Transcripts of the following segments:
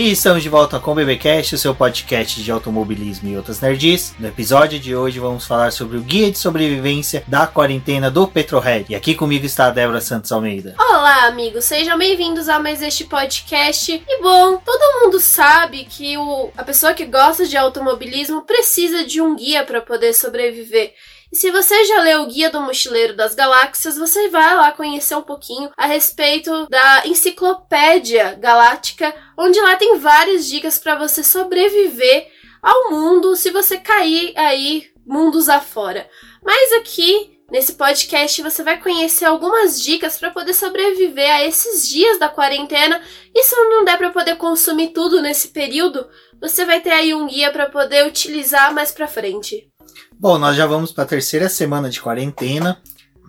E estamos de volta com o BBcast, o seu podcast de automobilismo e outras nerds. No episódio de hoje vamos falar sobre o guia de sobrevivência da quarentena do Petrohead. E aqui comigo está a Débora Santos Almeida. Olá, amigos, sejam bem-vindos a mais este podcast. E bom, todo mundo sabe que o, a pessoa que gosta de automobilismo precisa de um guia para poder sobreviver. E se você já leu o Guia do Mochileiro das Galáxias, você vai lá conhecer um pouquinho a respeito da Enciclopédia Galáctica, onde lá tem várias dicas para você sobreviver ao mundo se você cair aí mundos afora. Mas aqui Nesse podcast você vai conhecer algumas dicas para poder sobreviver a esses dias da quarentena. E se não der para poder consumir tudo nesse período, você vai ter aí um guia para poder utilizar mais para frente. Bom, nós já vamos para a terceira semana de quarentena.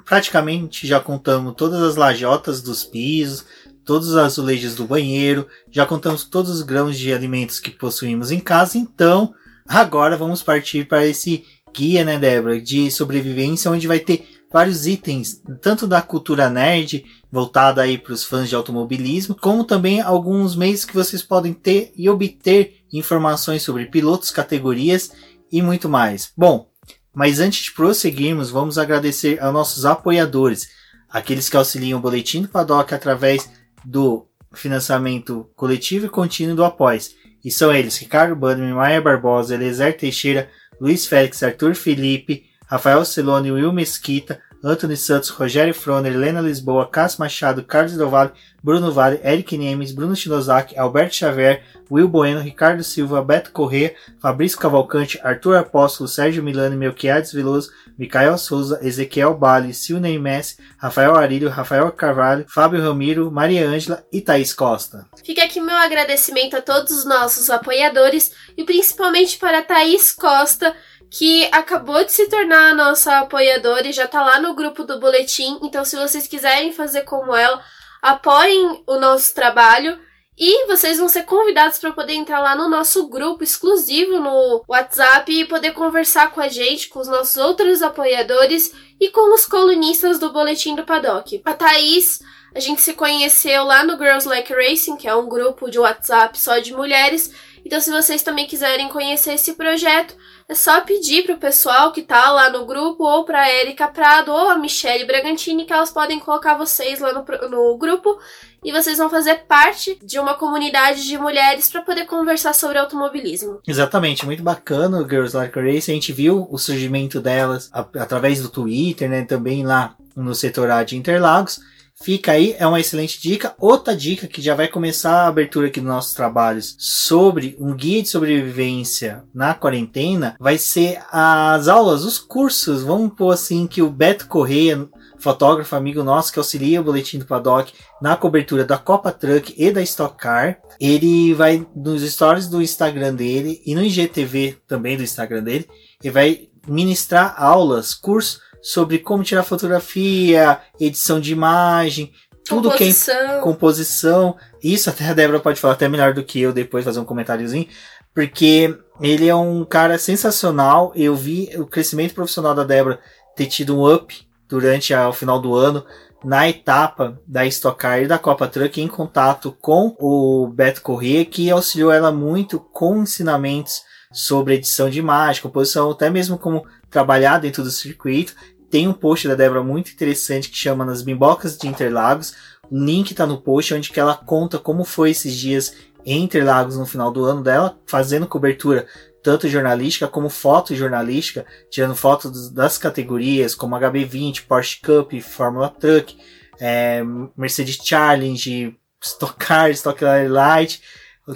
Praticamente já contamos todas as lajotas dos pisos, todos os azulejos do banheiro, já contamos todos os grãos de alimentos que possuímos em casa. Então, agora vamos partir para esse guia, né, Débora, de sobrevivência, onde vai ter vários itens, tanto da cultura nerd, voltada aí para os fãs de automobilismo, como também alguns meios que vocês podem ter e obter informações sobre pilotos, categorias e muito mais. Bom, mas antes de prosseguirmos, vamos agradecer aos nossos apoiadores, aqueles que auxiliam o Boletim do Paddock através do financiamento coletivo e contínuo do Após. E são eles Ricardo Bandman, Maia Barbosa, Elezer Teixeira, Luiz Félix, Arthur Felipe, Rafael Celone, Will Mesquita, Antônio Santos, Rogério Froner, Helena Lisboa, Cássio Machado, Carlos Del Valle, Bruno Vale, Eric Nemes, Bruno Shinozaki, Alberto Xavier, Will Bueno, Ricardo Silva, Beto Corrêa, Fabrício Cavalcante, Arthur Apóstolo, Sérgio Milano, Melquiades Veloso, Micael Souza, Ezequiel Bali, Silney Messi, Rafael Arilho, Rafael Carvalho, Fábio Ramiro, Maria Ângela e Thaís Costa. Fica aqui meu agradecimento a todos os nossos apoiadores e principalmente para Thaís Costa, que acabou de se tornar a nossa apoiadora e já tá lá no grupo do boletim. Então, se vocês quiserem fazer como ela, apoiem o nosso trabalho. E vocês vão ser convidados para poder entrar lá no nosso grupo exclusivo no WhatsApp e poder conversar com a gente, com os nossos outros apoiadores e com os colunistas do Boletim do Paddock. A Thaís, a gente se conheceu lá no Girls Like Racing, que é um grupo de WhatsApp só de mulheres. Então, se vocês também quiserem conhecer esse projeto, é só pedir pro pessoal que tá lá no grupo, ou pra Erika Prado, ou a Michelle Bragantini, que elas podem colocar vocês lá no, no grupo e vocês vão fazer parte de uma comunidade de mulheres para poder conversar sobre automobilismo. Exatamente, muito bacana o Girls Like Race. A gente viu o surgimento delas através do Twitter, né? Também lá no setor A de Interlagos. Fica aí, é uma excelente dica. Outra dica que já vai começar a abertura aqui dos nossos trabalhos sobre um guia de sobrevivência na quarentena vai ser as aulas, os cursos. Vamos pôr assim que o Beto Correia, fotógrafo amigo nosso que auxilia o boletim do paddock na cobertura da Copa Truck e da Stock Car, ele vai nos stories do Instagram dele e no IGTV também do Instagram dele, e vai ministrar aulas, cursos sobre como tirar fotografia, edição de imagem, tudo composição. que é composição. Isso até a Débora pode falar até melhor do que eu depois fazer um comentáriozinho, porque ele é um cara sensacional. Eu vi o crescimento profissional da Débora ter tido um up durante a, o final do ano na etapa da Stock Car e da Copa Truck em contato com o Beto Corrêa, que auxiliou ela muito com ensinamentos sobre edição de imagem, composição, até mesmo como trabalhar dentro do circuito. Tem um post da Débora muito interessante que chama Nas Bimbocas de Interlagos. O link está no post onde que ela conta como foi esses dias em Interlagos no final do ano dela, fazendo cobertura tanto jornalística como fotojornalística, tirando fotos das categorias como HB20, Porsche Cup, Fórmula Truck, é, Mercedes Challenge, Stock Car, Stock Light,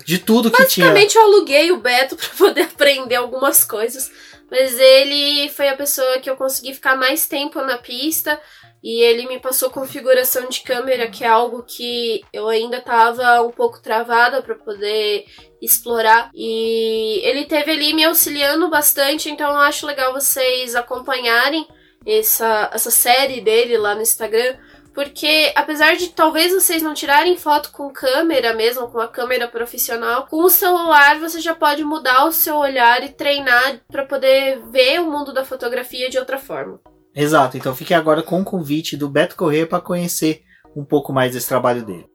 de tudo que tinha. Basicamente eu aluguei o Beto para poder aprender algumas coisas. Mas ele foi a pessoa que eu consegui ficar mais tempo na pista e ele me passou configuração de câmera, que é algo que eu ainda estava um pouco travada para poder explorar. E ele teve ali me auxiliando bastante, então eu acho legal vocês acompanharem essa, essa série dele lá no Instagram porque apesar de talvez vocês não tirarem foto com câmera mesmo, com a câmera profissional, com o celular você já pode mudar o seu olhar e treinar para poder ver o mundo da fotografia de outra forma. Exato, então fique agora com o convite do Beto Corrêa para conhecer um pouco mais desse trabalho dele.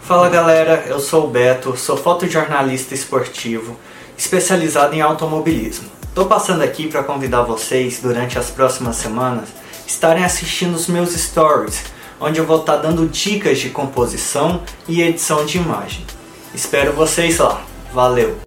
Fala galera, eu sou o Beto, sou fotojornalista esportivo, especializado em automobilismo. Estou passando aqui para convidar vocês, durante as próximas semanas, estarem assistindo os meus stories, onde eu vou estar dando dicas de composição e edição de imagem. Espero vocês lá. Valeu!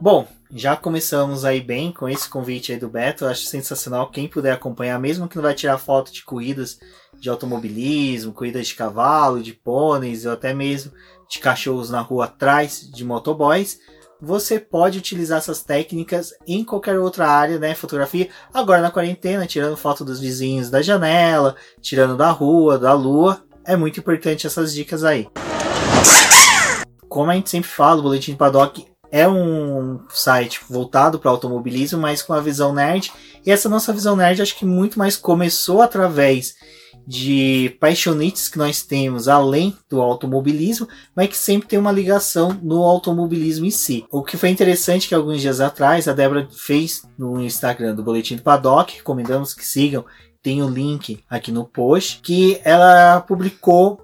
Bom, já começamos aí bem com esse convite aí do Beto. Eu acho sensacional quem puder acompanhar, mesmo que não vai tirar foto de corridas de automobilismo, corridas de cavalo, de pôneis, ou até mesmo de cachorros na rua atrás de motoboys. Você pode utilizar essas técnicas em qualquer outra área, né? Fotografia. Agora na quarentena, tirando foto dos vizinhos da janela, tirando da rua, da lua. É muito importante essas dicas aí. Como a gente sempre fala, o Boletim Paddock é um site voltado para automobilismo, mas com a visão nerd. E essa nossa visão nerd acho que muito mais começou através de paixonites que nós temos além do automobilismo, mas que sempre tem uma ligação no automobilismo em si. O que foi interessante que alguns dias atrás a Débora fez no Instagram do Boletim do Paddock, recomendamos que sigam, tem o link aqui no post, que ela publicou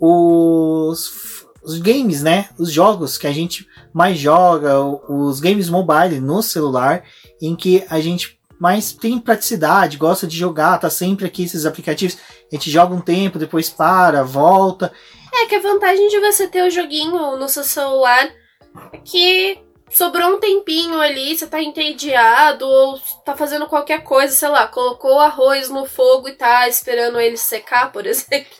os os games, né? Os jogos que a gente mais joga, os games mobile no celular, em que a gente mais tem praticidade, gosta de jogar, tá sempre aqui esses aplicativos. A gente joga um tempo, depois para, volta. É que a vantagem de você ter o joguinho no seu celular é que sobrou um tempinho ali, você tá entediado ou tá fazendo qualquer coisa, sei lá, colocou arroz no fogo e tá esperando ele secar, por exemplo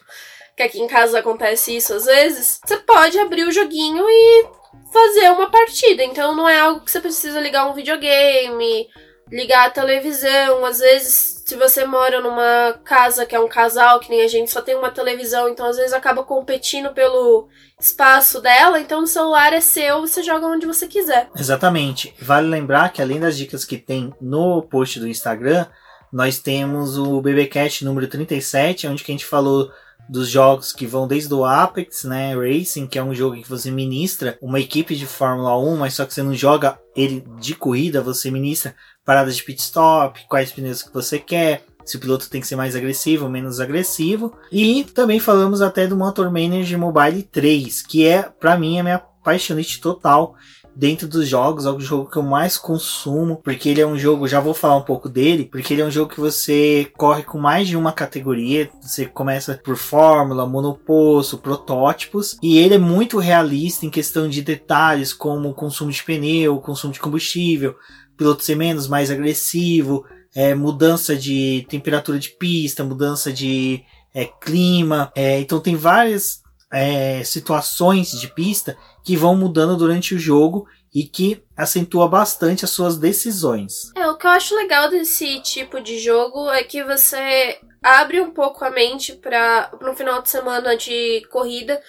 que aqui em casa acontece isso às vezes, você pode abrir o joguinho e fazer uma partida. Então não é algo que você precisa ligar um videogame, ligar a televisão. Às vezes, se você mora numa casa que é um casal, que nem a gente só tem uma televisão, então às vezes acaba competindo pelo espaço dela, então o celular é seu, você joga onde você quiser. Exatamente. Vale lembrar que além das dicas que tem no post do Instagram, nós temos o BBcast número 37, onde a gente falou dos jogos que vão desde o Apex, né, Racing, que é um jogo que você ministra uma equipe de Fórmula 1, mas só que você não joga ele de corrida, você ministra paradas de pit stop, quais pneus que você quer, se o piloto tem que ser mais agressivo ou menos agressivo. E também falamos até do Motor Manager Mobile 3, que é, para mim, a minha paixonite total dentro dos jogos, é o jogo que eu mais consumo, porque ele é um jogo, já vou falar um pouco dele, porque ele é um jogo que você corre com mais de uma categoria, você começa por fórmula, monoposto, protótipos, e ele é muito realista em questão de detalhes como consumo de pneu, consumo de combustível, piloto ser menos, mais agressivo, é, mudança de temperatura de pista, mudança de é, clima, é, então tem várias é, situações de pista que vão mudando durante o jogo e que acentua bastante as suas decisões. É, o que eu acho legal desse tipo de jogo é que você abre um pouco a mente para no final de semana de corrida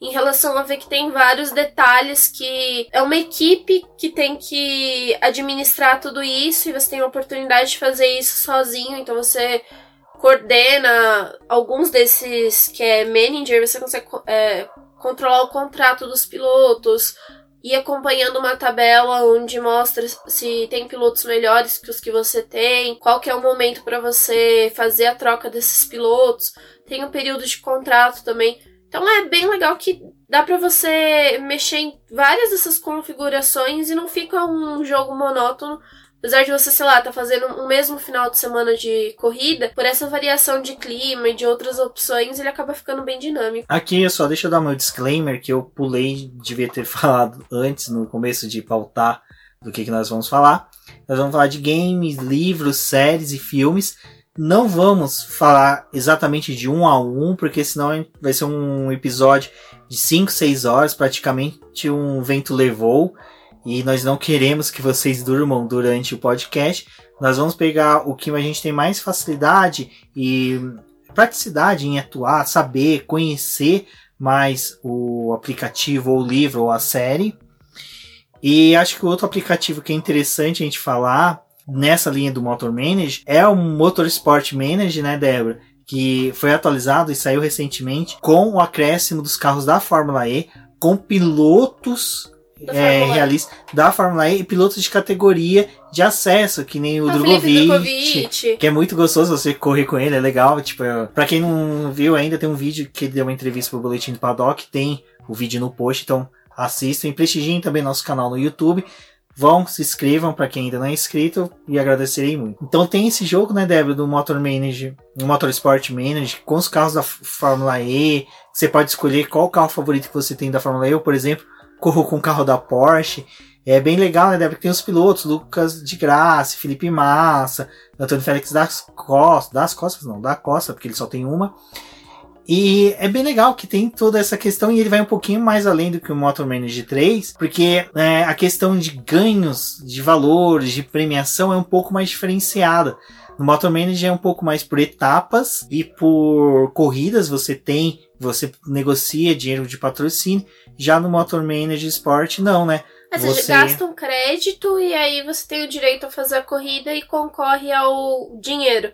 em relação a ver que tem vários detalhes que é uma equipe que tem que administrar tudo isso e você tem a oportunidade de fazer isso sozinho, então você coordena alguns desses que é manager, você consegue é, controlar o contrato dos pilotos, e acompanhando uma tabela onde mostra se tem pilotos melhores que os que você tem, qual que é o momento para você fazer a troca desses pilotos. Tem um período de contrato também. Então é bem legal que dá para você mexer em várias dessas configurações e não fica um jogo monótono, Apesar de você, sei lá, tá fazendo um mesmo final de semana de corrida, por essa variação de clima e de outras opções, ele acaba ficando bem dinâmico. Aqui, só deixa eu dar meu disclaimer que eu pulei, devia ter falado antes, no começo de pautar do que, que nós vamos falar. Nós vamos falar de games, livros, séries e filmes. Não vamos falar exatamente de um a um, porque senão vai ser um episódio de 5, 6 horas, praticamente um vento levou e nós não queremos que vocês durmam durante o podcast. Nós vamos pegar o que a gente tem mais facilidade e praticidade em atuar, saber, conhecer mais o aplicativo ou o livro ou a série. E acho que o outro aplicativo que é interessante a gente falar nessa linha do Motor Manager é o Motorsport Manager, né, Débora? Que foi atualizado e saiu recentemente com o acréscimo dos carros da Fórmula E, com pilotos é, realista da Fórmula E e pilotos de categoria de acesso, que nem o Ah, Drogovic. Drogovic. Que é muito gostoso você correr com ele, é legal. Tipo, pra quem não viu ainda, tem um vídeo que ele deu uma entrevista pro Boletim do Paddock, tem o vídeo no post, então assistam e prestigiem também nosso canal no YouTube. Vão, se inscrevam pra quem ainda não é inscrito e agradecerei muito. Então tem esse jogo, né, Débora, do Motor Manager, do Motorsport Manager, com os carros da Fórmula E. Você pode escolher qual carro favorito que você tem da Fórmula E. Eu, por exemplo, corro com o carro da Porsche. É bem legal, né, Débora? Tem os pilotos, Lucas de Graça, Felipe Massa, Antônio Félix das Costas, das Costas não, da Costa, porque ele só tem uma. E é bem legal que tem toda essa questão e ele vai um pouquinho mais além do que o Motor Manager 3, porque é, a questão de ganhos, de valores, de premiação é um pouco mais diferenciada. No Motor Manager é um pouco mais por etapas e por corridas você tem, você negocia dinheiro de patrocínio. Já no Motor Manager Sport não, né? Você, Você- gasta um crédito e aí você tem o direito a fazer a corrida e concorre ao dinheiro.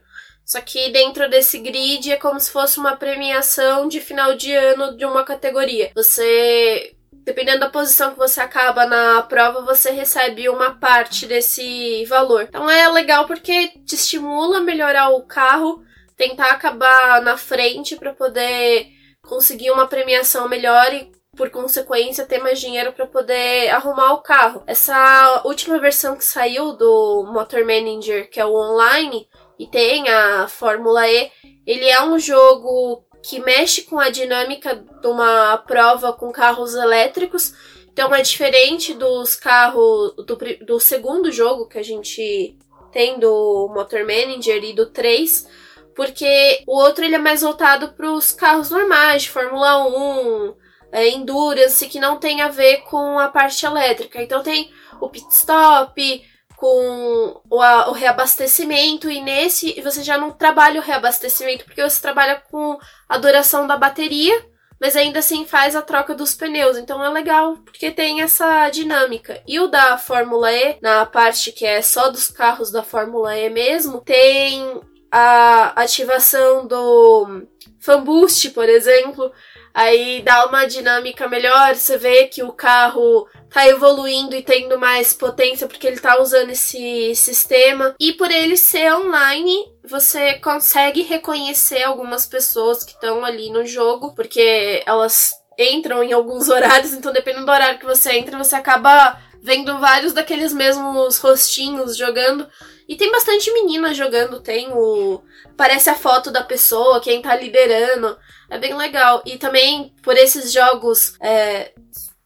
Só que dentro desse grid é como se fosse uma premiação de final de ano de uma categoria. Você, dependendo da posição que você acaba na prova, você recebe uma parte desse valor. Então é legal porque te estimula a melhorar o carro, tentar acabar na frente para poder conseguir uma premiação melhor e por consequência, ter mais dinheiro para poder arrumar o carro. Essa última versão que saiu do Motor Manager, que é o online, e tem a Fórmula E, ele é um jogo que mexe com a dinâmica de uma prova com carros elétricos. Então é diferente dos carros do, do segundo jogo que a gente tem do Motor Manager e do 3, porque o outro ele é mais voltado para os carros normais, de Fórmula 1, é, endurance que não tem a ver com a parte elétrica. Então tem o pit stop com o, a- o reabastecimento e nesse você já não trabalha o reabastecimento porque você trabalha com a duração da bateria, mas ainda assim faz a troca dos pneus. Então é legal porque tem essa dinâmica. E o da Fórmula E, na parte que é só dos carros da Fórmula E mesmo, tem a ativação do Fan Boost, por exemplo, Aí dá uma dinâmica melhor, você vê que o carro tá evoluindo e tendo mais potência porque ele tá usando esse sistema. E por ele ser online, você consegue reconhecer algumas pessoas que estão ali no jogo, porque elas entram em alguns horários, então dependendo do horário que você entra, você acaba vendo vários daqueles mesmos rostinhos jogando. E tem bastante menina jogando, tem o. Aparece a foto da pessoa, quem tá liderando. É bem legal. E também, por esses jogos é,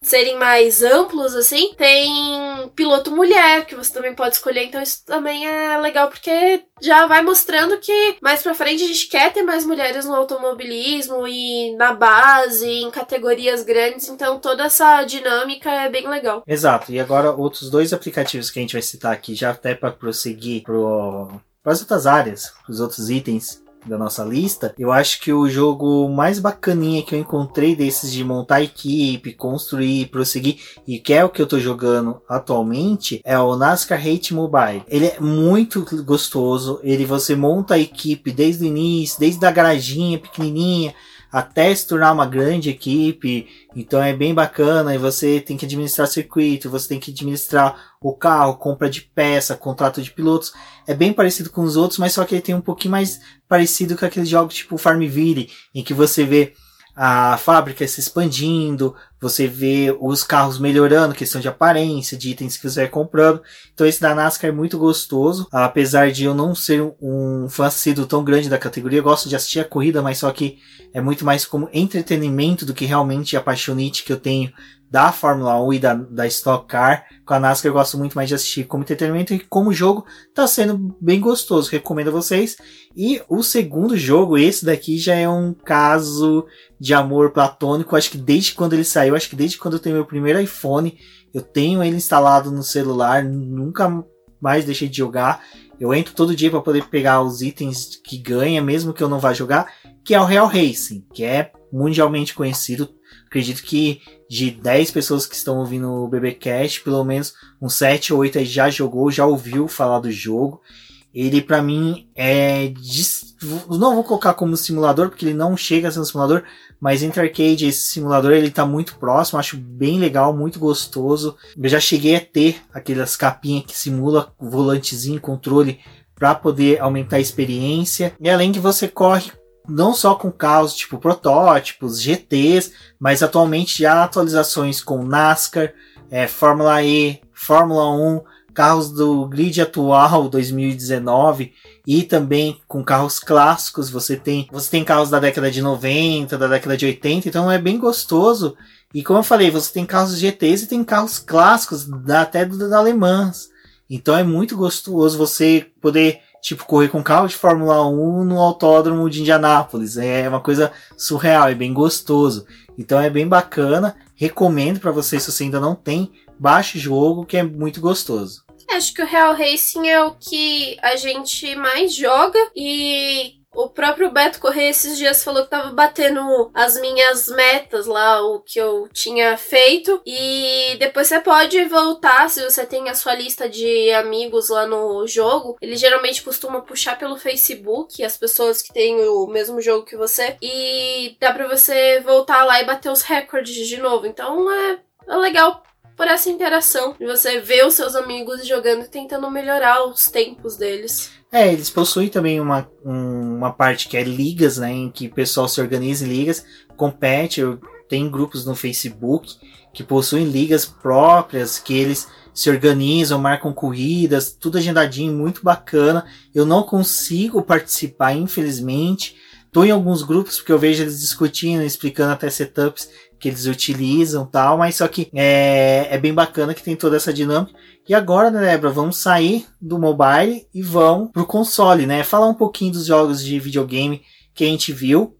serem mais amplos, assim, tem piloto mulher, que você também pode escolher. Então isso também é legal, porque já vai mostrando que mais pra frente a gente quer ter mais mulheres no automobilismo e na base, em categorias grandes. Então toda essa dinâmica é bem legal. Exato. E agora outros dois aplicativos que a gente vai citar aqui, já até para prosseguir para as outras áreas, os outros itens da nossa lista, eu acho que o jogo mais bacaninha que eu encontrei desses de montar equipe, construir, prosseguir, e que é o que eu tô jogando atualmente, é o NASCAR Hate Mobile. Ele é muito gostoso, ele você monta a equipe desde o início, desde a garaginha pequenininha, até se tornar uma grande equipe, então é bem bacana e você tem que administrar circuito, você tem que administrar o carro, compra de peça, contrato de pilotos. É bem parecido com os outros, mas só que ele tem um pouquinho mais parecido com aqueles jogos tipo Farmville, em que você vê a fábrica se expandindo, você vê os carros melhorando, questão de aparência, de itens que você vai comprando. Então esse da NASCAR é muito gostoso, apesar de eu não ser um fã assíduo tão grande da categoria, gosto de assistir a corrida, mas só que é muito mais como entretenimento do que realmente a paixonite que eu tenho da Fórmula 1 e da, da Stock Car. Com a NASCAR eu gosto muito mais de assistir como entretenimento e como jogo tá sendo bem gostoso. Recomendo a vocês. E o segundo jogo, esse daqui já é um caso de amor platônico. Acho que desde quando ele saiu, acho que desde quando eu tenho meu primeiro iPhone, eu tenho ele instalado no celular, nunca mais deixei de jogar. Eu entro todo dia para poder pegar os itens que ganha, mesmo que eu não vá jogar, que é o Real Racing, que é mundialmente conhecido. Acredito que de 10 pessoas que estão ouvindo o BBcast, pelo menos uns 7 ou 8 aí já jogou, já ouviu falar do jogo. ele para mim é. Não vou colocar como simulador, porque ele não chega a ser um simulador, mas entre arcade esse simulador ele tá muito próximo, acho bem legal, muito gostoso. Eu já cheguei a ter aquelas capinhas que simula volantezinho, controle para poder aumentar a experiência. E além que você corre não só com carros tipo protótipos, GTs, mas atualmente já atualizações com NASCAR, é, Fórmula E, Fórmula 1, carros do grid atual 2019 e também com carros clássicos. Você tem, você tem carros da década de 90, da década de 80, então é bem gostoso. E como eu falei, você tem carros GTs e tem carros clássicos, até da Alemãs. Então é muito gostoso você poder tipo correr com carro de Fórmula 1 no autódromo de Indianápolis. É uma coisa surreal, é bem gostoso. Então é bem bacana. Recomendo para você se você ainda não tem, baixe o jogo que é muito gostoso. Acho que o Real Racing é o que a gente mais joga e o próprio Beto Correia esses dias falou que tava batendo as minhas metas lá, o que eu tinha feito. E depois você pode voltar, se você tem a sua lista de amigos lá no jogo. Ele geralmente costuma puxar pelo Facebook as pessoas que têm o mesmo jogo que você. E dá pra você voltar lá e bater os recordes de novo. Então é, é legal por essa interação de você ver os seus amigos jogando e tentando melhorar os tempos deles. É, eles possuem também uma, um, uma parte que é ligas, né, em que o pessoal se organiza em ligas, compete, tenho grupos no Facebook que possuem ligas próprias, que eles se organizam, marcam corridas, tudo agendadinho, muito bacana. Eu não consigo participar, infelizmente. Tô em alguns grupos porque eu vejo eles discutindo, explicando até setups que eles utilizam tal, mas só que é, é bem bacana que tem toda essa dinâmica. E agora, né, Débora, vamos sair do mobile e vamos pro console, né? Falar um pouquinho dos jogos de videogame que a gente viu.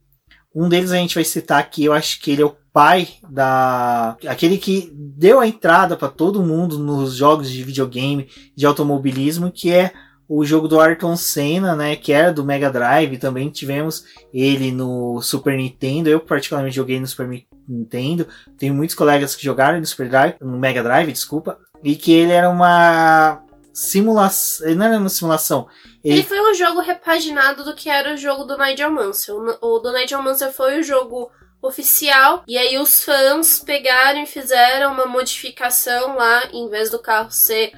Um deles a gente vai citar aqui, eu acho que ele é o pai da aquele que deu a entrada para todo mundo nos jogos de videogame de automobilismo, que é o jogo do Ayrton Senna, né, que era do Mega Drive, também tivemos ele no Super Nintendo. Eu particularmente joguei no Super Nintendo. Tenho muitos colegas que jogaram no Super Drive, no Mega Drive, desculpa, e que ele era uma simulação, não era uma simulação. Ele... ele foi um jogo repaginado do que era o jogo do Nigel Mansell. O do Nigel Mansell foi o jogo oficial. E aí os fãs pegaram e fizeram uma modificação lá, em vez do carro ser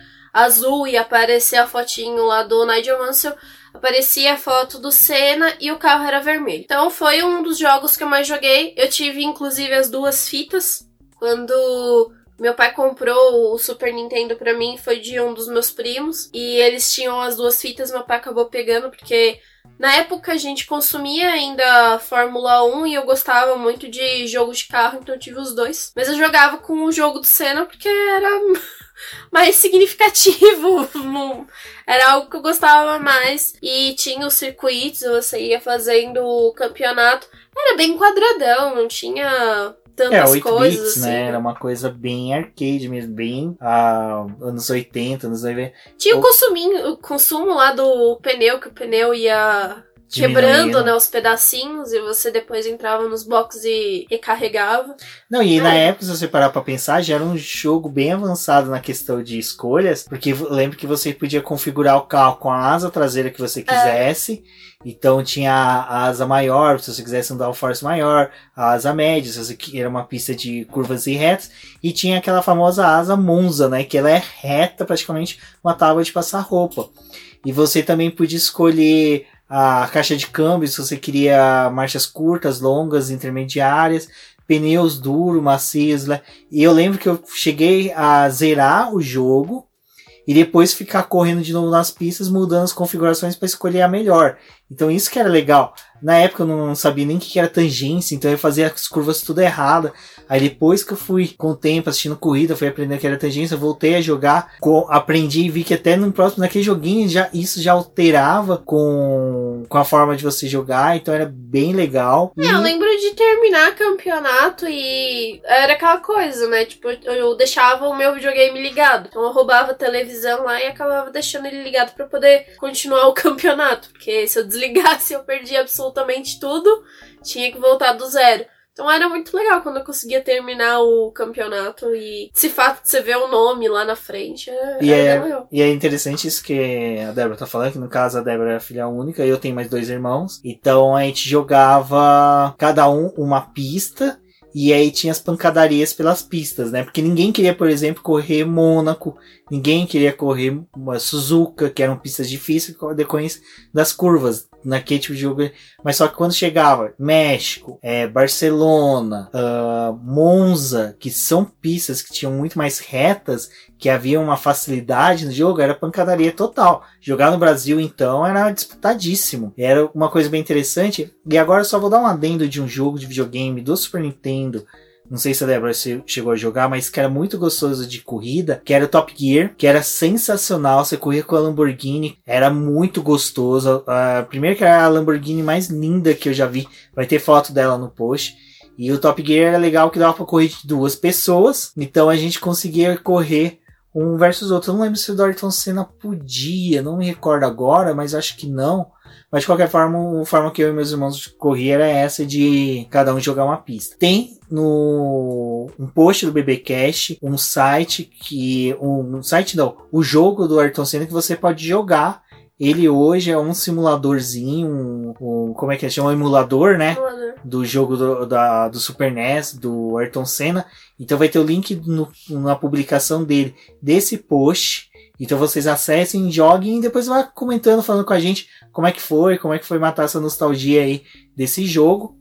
azul e aparecer a fotinho lá do Nigel Mansell, aparecia a foto do Senna e o carro era vermelho. Então foi um dos jogos que eu mais joguei. Eu tive inclusive as duas fitas. Quando meu pai comprou o Super Nintendo para mim, foi de um dos meus primos. E eles tinham as duas fitas, meu pai acabou pegando porque na época a gente consumia ainda Fórmula 1 e eu gostava muito de jogo de carro, então eu tive os dois. Mas eu jogava com o jogo do Senna porque era mais significativo. Era algo que eu gostava mais. E tinha os circuitos, você ia fazendo o campeonato. Era bem quadradão, não tinha tantas é, 8 coisas. Bits, assim. né? Era uma coisa bem arcade mesmo, bem ah, anos 80, anos 90. Tinha o, consuminho, o consumo lá do pneu, que o pneu ia quebrando né, os pedacinhos e você depois entrava nos boxes e recarregava. Não, e é. na época, se você parar pra pensar, já era um jogo bem avançado na questão de escolhas, porque lembro que você podia configurar o carro com a asa traseira que você quisesse. É. Então tinha a asa maior, se você quisesse um downforce maior, a asa média, se você era uma pista de curvas e retas, e tinha aquela famosa asa Monza, né, que ela é reta, praticamente uma tábua de passar roupa. E você também podia escolher a caixa de câmbio, se você queria marchas curtas, longas, intermediárias, pneus duros, macios. Né? E eu lembro que eu cheguei a zerar o jogo e depois ficar correndo de novo nas pistas, mudando as configurações para escolher a melhor. Então isso que era legal. Na época eu não sabia nem o que era tangência, então eu fazia as curvas tudo errada. Aí depois que eu fui com o tempo assistindo corrida, fui aprendendo que era tangência, voltei a jogar, aprendi e vi que até no próximo, naquele joguinho, já, isso já alterava com, com a forma de você jogar, então era bem legal. É, eu lembro de terminar campeonato e era aquela coisa, né? Tipo, eu deixava o meu videogame ligado. Então eu roubava a televisão lá e acabava deixando ele ligado para poder continuar o campeonato. Porque se eu desligasse, eu perdia absolutamente tudo. Tinha que voltar do zero. Então era muito legal quando eu conseguia terminar o campeonato e esse fato de você ver o nome lá na frente. É, E é, é, legal. e é interessante isso que a Débora tá falando, que no caso a Débora é filha única e eu tenho mais dois irmãos. Então a gente jogava cada um uma pista e aí tinha as pancadarias pelas pistas, né? Porque ninguém queria, por exemplo, correr Mônaco, ninguém queria correr uma Suzuka, que eram pistas difíceis com a das curvas naquele tipo de jogo. Mas só que quando chegava México, é, Barcelona, ah, Monza, que são pistas que tinham muito mais retas, que havia uma facilidade no jogo, era pancadaria total. Jogar no Brasil, então, era disputadíssimo. Era uma coisa bem interessante. E agora eu só vou dar um adendo de um jogo de videogame do Super Nintendo. Não sei se a Débora chegou a jogar, mas que era muito gostoso de corrida, que era o Top Gear, que era sensacional. Você corria com a Lamborghini, era muito gostoso. A primeiro que era a Lamborghini mais linda que eu já vi. Vai ter foto dela no post. E o Top Gear era legal que dava pra correr de duas pessoas. Então a gente conseguia correr um versus outro. Eu não lembro se o do Ayrton Senna podia, não me recordo agora, mas acho que não. Mas de qualquer forma, a forma que eu e meus irmãos corria era essa de cada um jogar uma pista. Tem no um post do BBcast um site que um, um site não, o jogo do Ayrton Senna que você pode jogar. Ele hoje é um simuladorzinho, um, um- como é que é? Chama um emulador, né? Simulador. do jogo do, da, do Super NES, do Ayrton Senna. Então vai ter o link no- na publicação dele, desse post. Então vocês acessem, joguem e depois vá comentando, falando com a gente como é que foi, como é que foi matar essa nostalgia aí desse jogo.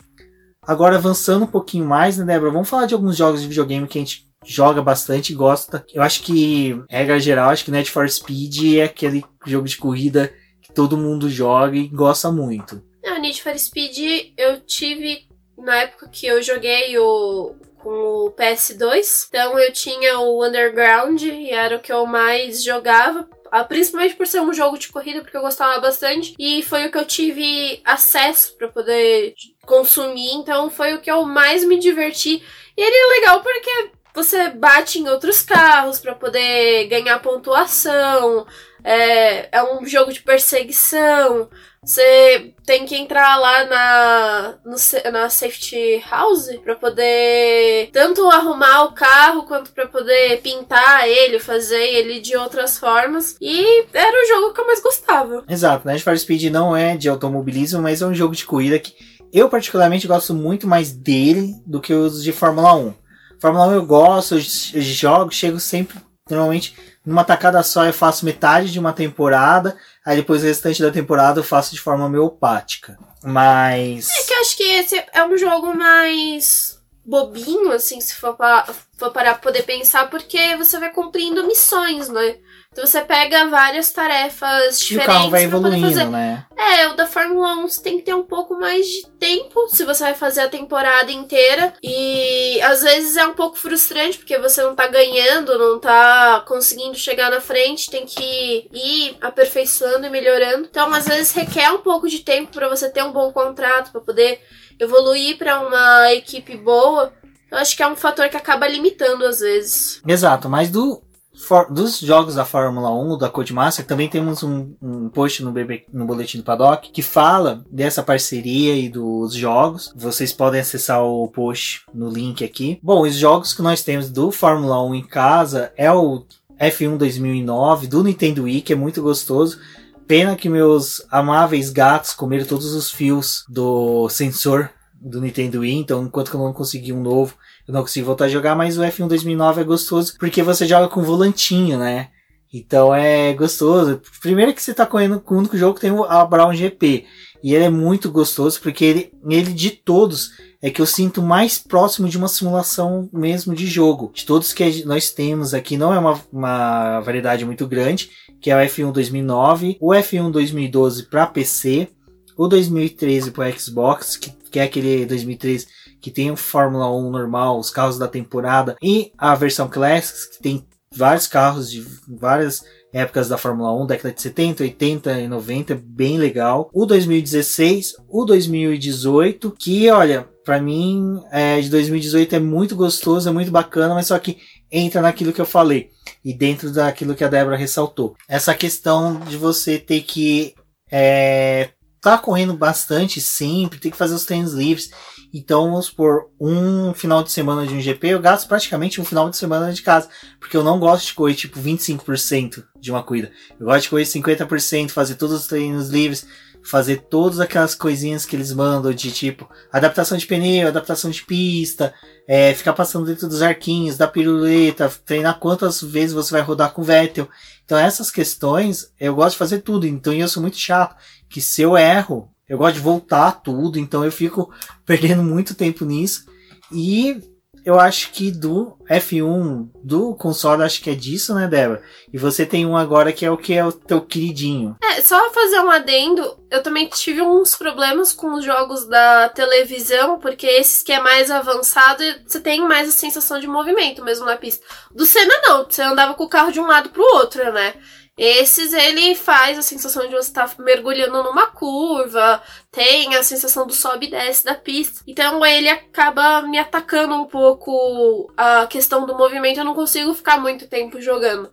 Agora avançando um pouquinho mais, né, Débora? Vamos falar de alguns jogos de videogame que a gente joga bastante e gosta. Eu acho que, regra geral, acho que Need for Speed é aquele jogo de corrida que todo mundo joga e gosta muito. Ah, Need for Speed eu tive na época que eu joguei o com o PS2. Então eu tinha o Underground e era o que eu mais jogava. Ah, Principalmente por ser um jogo de corrida, porque eu gostava bastante. E foi o que eu tive acesso para poder consumir. Então foi o que eu mais me diverti. E ele é legal porque você bate em outros carros para poder ganhar pontuação. É, é um jogo de perseguição. Você tem que entrar lá na, no na safety house pra poder tanto arrumar o carro quanto pra poder pintar ele, fazer ele de outras formas. E era o jogo que eu mais gostava. Exato, Need for Speed não é de automobilismo, mas é um jogo de corrida que eu particularmente gosto muito mais dele do que os de Fórmula 1. Fórmula 1 eu gosto, eu jogo, chego sempre, normalmente, numa tacada só eu faço metade de uma temporada, aí depois o restante da temporada eu faço de forma homeopática. Mas. É que eu acho que esse é um jogo mais bobinho, assim, se for, pa for parar pra poder pensar, porque você vai cumprindo missões, né? Então você pega várias tarefas E o diferentes carro vai poder fazer. evoluindo, né? É, o da Fórmula 1 você tem que ter um pouco mais de tempo se você vai fazer a temporada inteira. E às vezes é um pouco frustrante porque você não tá ganhando, não tá conseguindo chegar na frente, tem que ir aperfeiçoando e melhorando. Então, às vezes requer um pouco de tempo pra você ter um bom contrato, pra poder evoluir pra uma equipe boa. Eu acho que é um fator que acaba limitando às vezes. Exato, mas do, for- dos jogos da Fórmula 1, da Codemaster, também temos um, um post no, BB, no Boletim do Paddock que fala dessa parceria e dos jogos. Vocês podem acessar o post no link aqui. Bom, os jogos que nós temos do Fórmula 1 em casa é o F1 2009 do Nintendo Wii, que é muito gostoso. Pena que meus amáveis gatos comeram todos os fios do sensor do Nintendo Wii, então enquanto que eu não consegui um novo, eu não consigo voltar a jogar, mas o F1 2009 é gostoso porque você joga com volantinho, né? Então é gostoso. Primeiro que você tá correndo com o único jogo que tem a Brown GP. E ele é muito gostoso porque ele, ele de todos é que eu sinto mais próximo de uma simulação mesmo de jogo. De todos que nós temos aqui, não é uma, uma variedade muito grande, que é o F1 2009, o F1 2012 para PC, o 2013 para Xbox, que, que é aquele 2013 que tem o Fórmula 1 normal, os carros da temporada, e a versão Classics, que tem vários carros de várias épocas da Fórmula 1, década de 70, 80 e 90, bem legal. O 2016, o 2018, que olha, para mim, é, de 2018 é muito gostoso, é muito bacana, mas só que entra naquilo que eu falei e dentro daquilo que a Débora ressaltou. Essa questão de você ter que é, tá correndo bastante sempre, ter que fazer os treinos livres. Então, vamos por um final de semana de um GP, eu gasto praticamente um final de semana de casa. Porque eu não gosto de correr tipo 25% de uma corrida. Eu gosto de correr 50%, fazer todos os treinos livres, fazer todas aquelas coisinhas que eles mandam de tipo adaptação de pneu, adaptação de pista, é, ficar passando dentro dos arquinhos, da piruleta, treinar quantas vezes você vai rodar com o Vettel. Então essas questões eu gosto de fazer tudo. Então eu sou muito chato. Que se eu erro, eu gosto de voltar tudo. Então eu fico perdendo muito tempo nisso. E eu acho que do F1, do console, acho que é disso, né, Débora? E você tem um agora que é o que é o teu queridinho. É, só fazer um adendo, eu também tive uns problemas com os jogos da televisão, porque esses que é mais avançado, você tem mais a sensação de movimento mesmo na pista. Do Senna não, você andava com o carro de um lado pro outro, né? Esses ele faz a sensação de você estar tá mergulhando numa curva, tem a sensação do sobe e desce da pista. Então ele acaba me atacando um pouco a questão do movimento, eu não consigo ficar muito tempo jogando.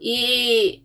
E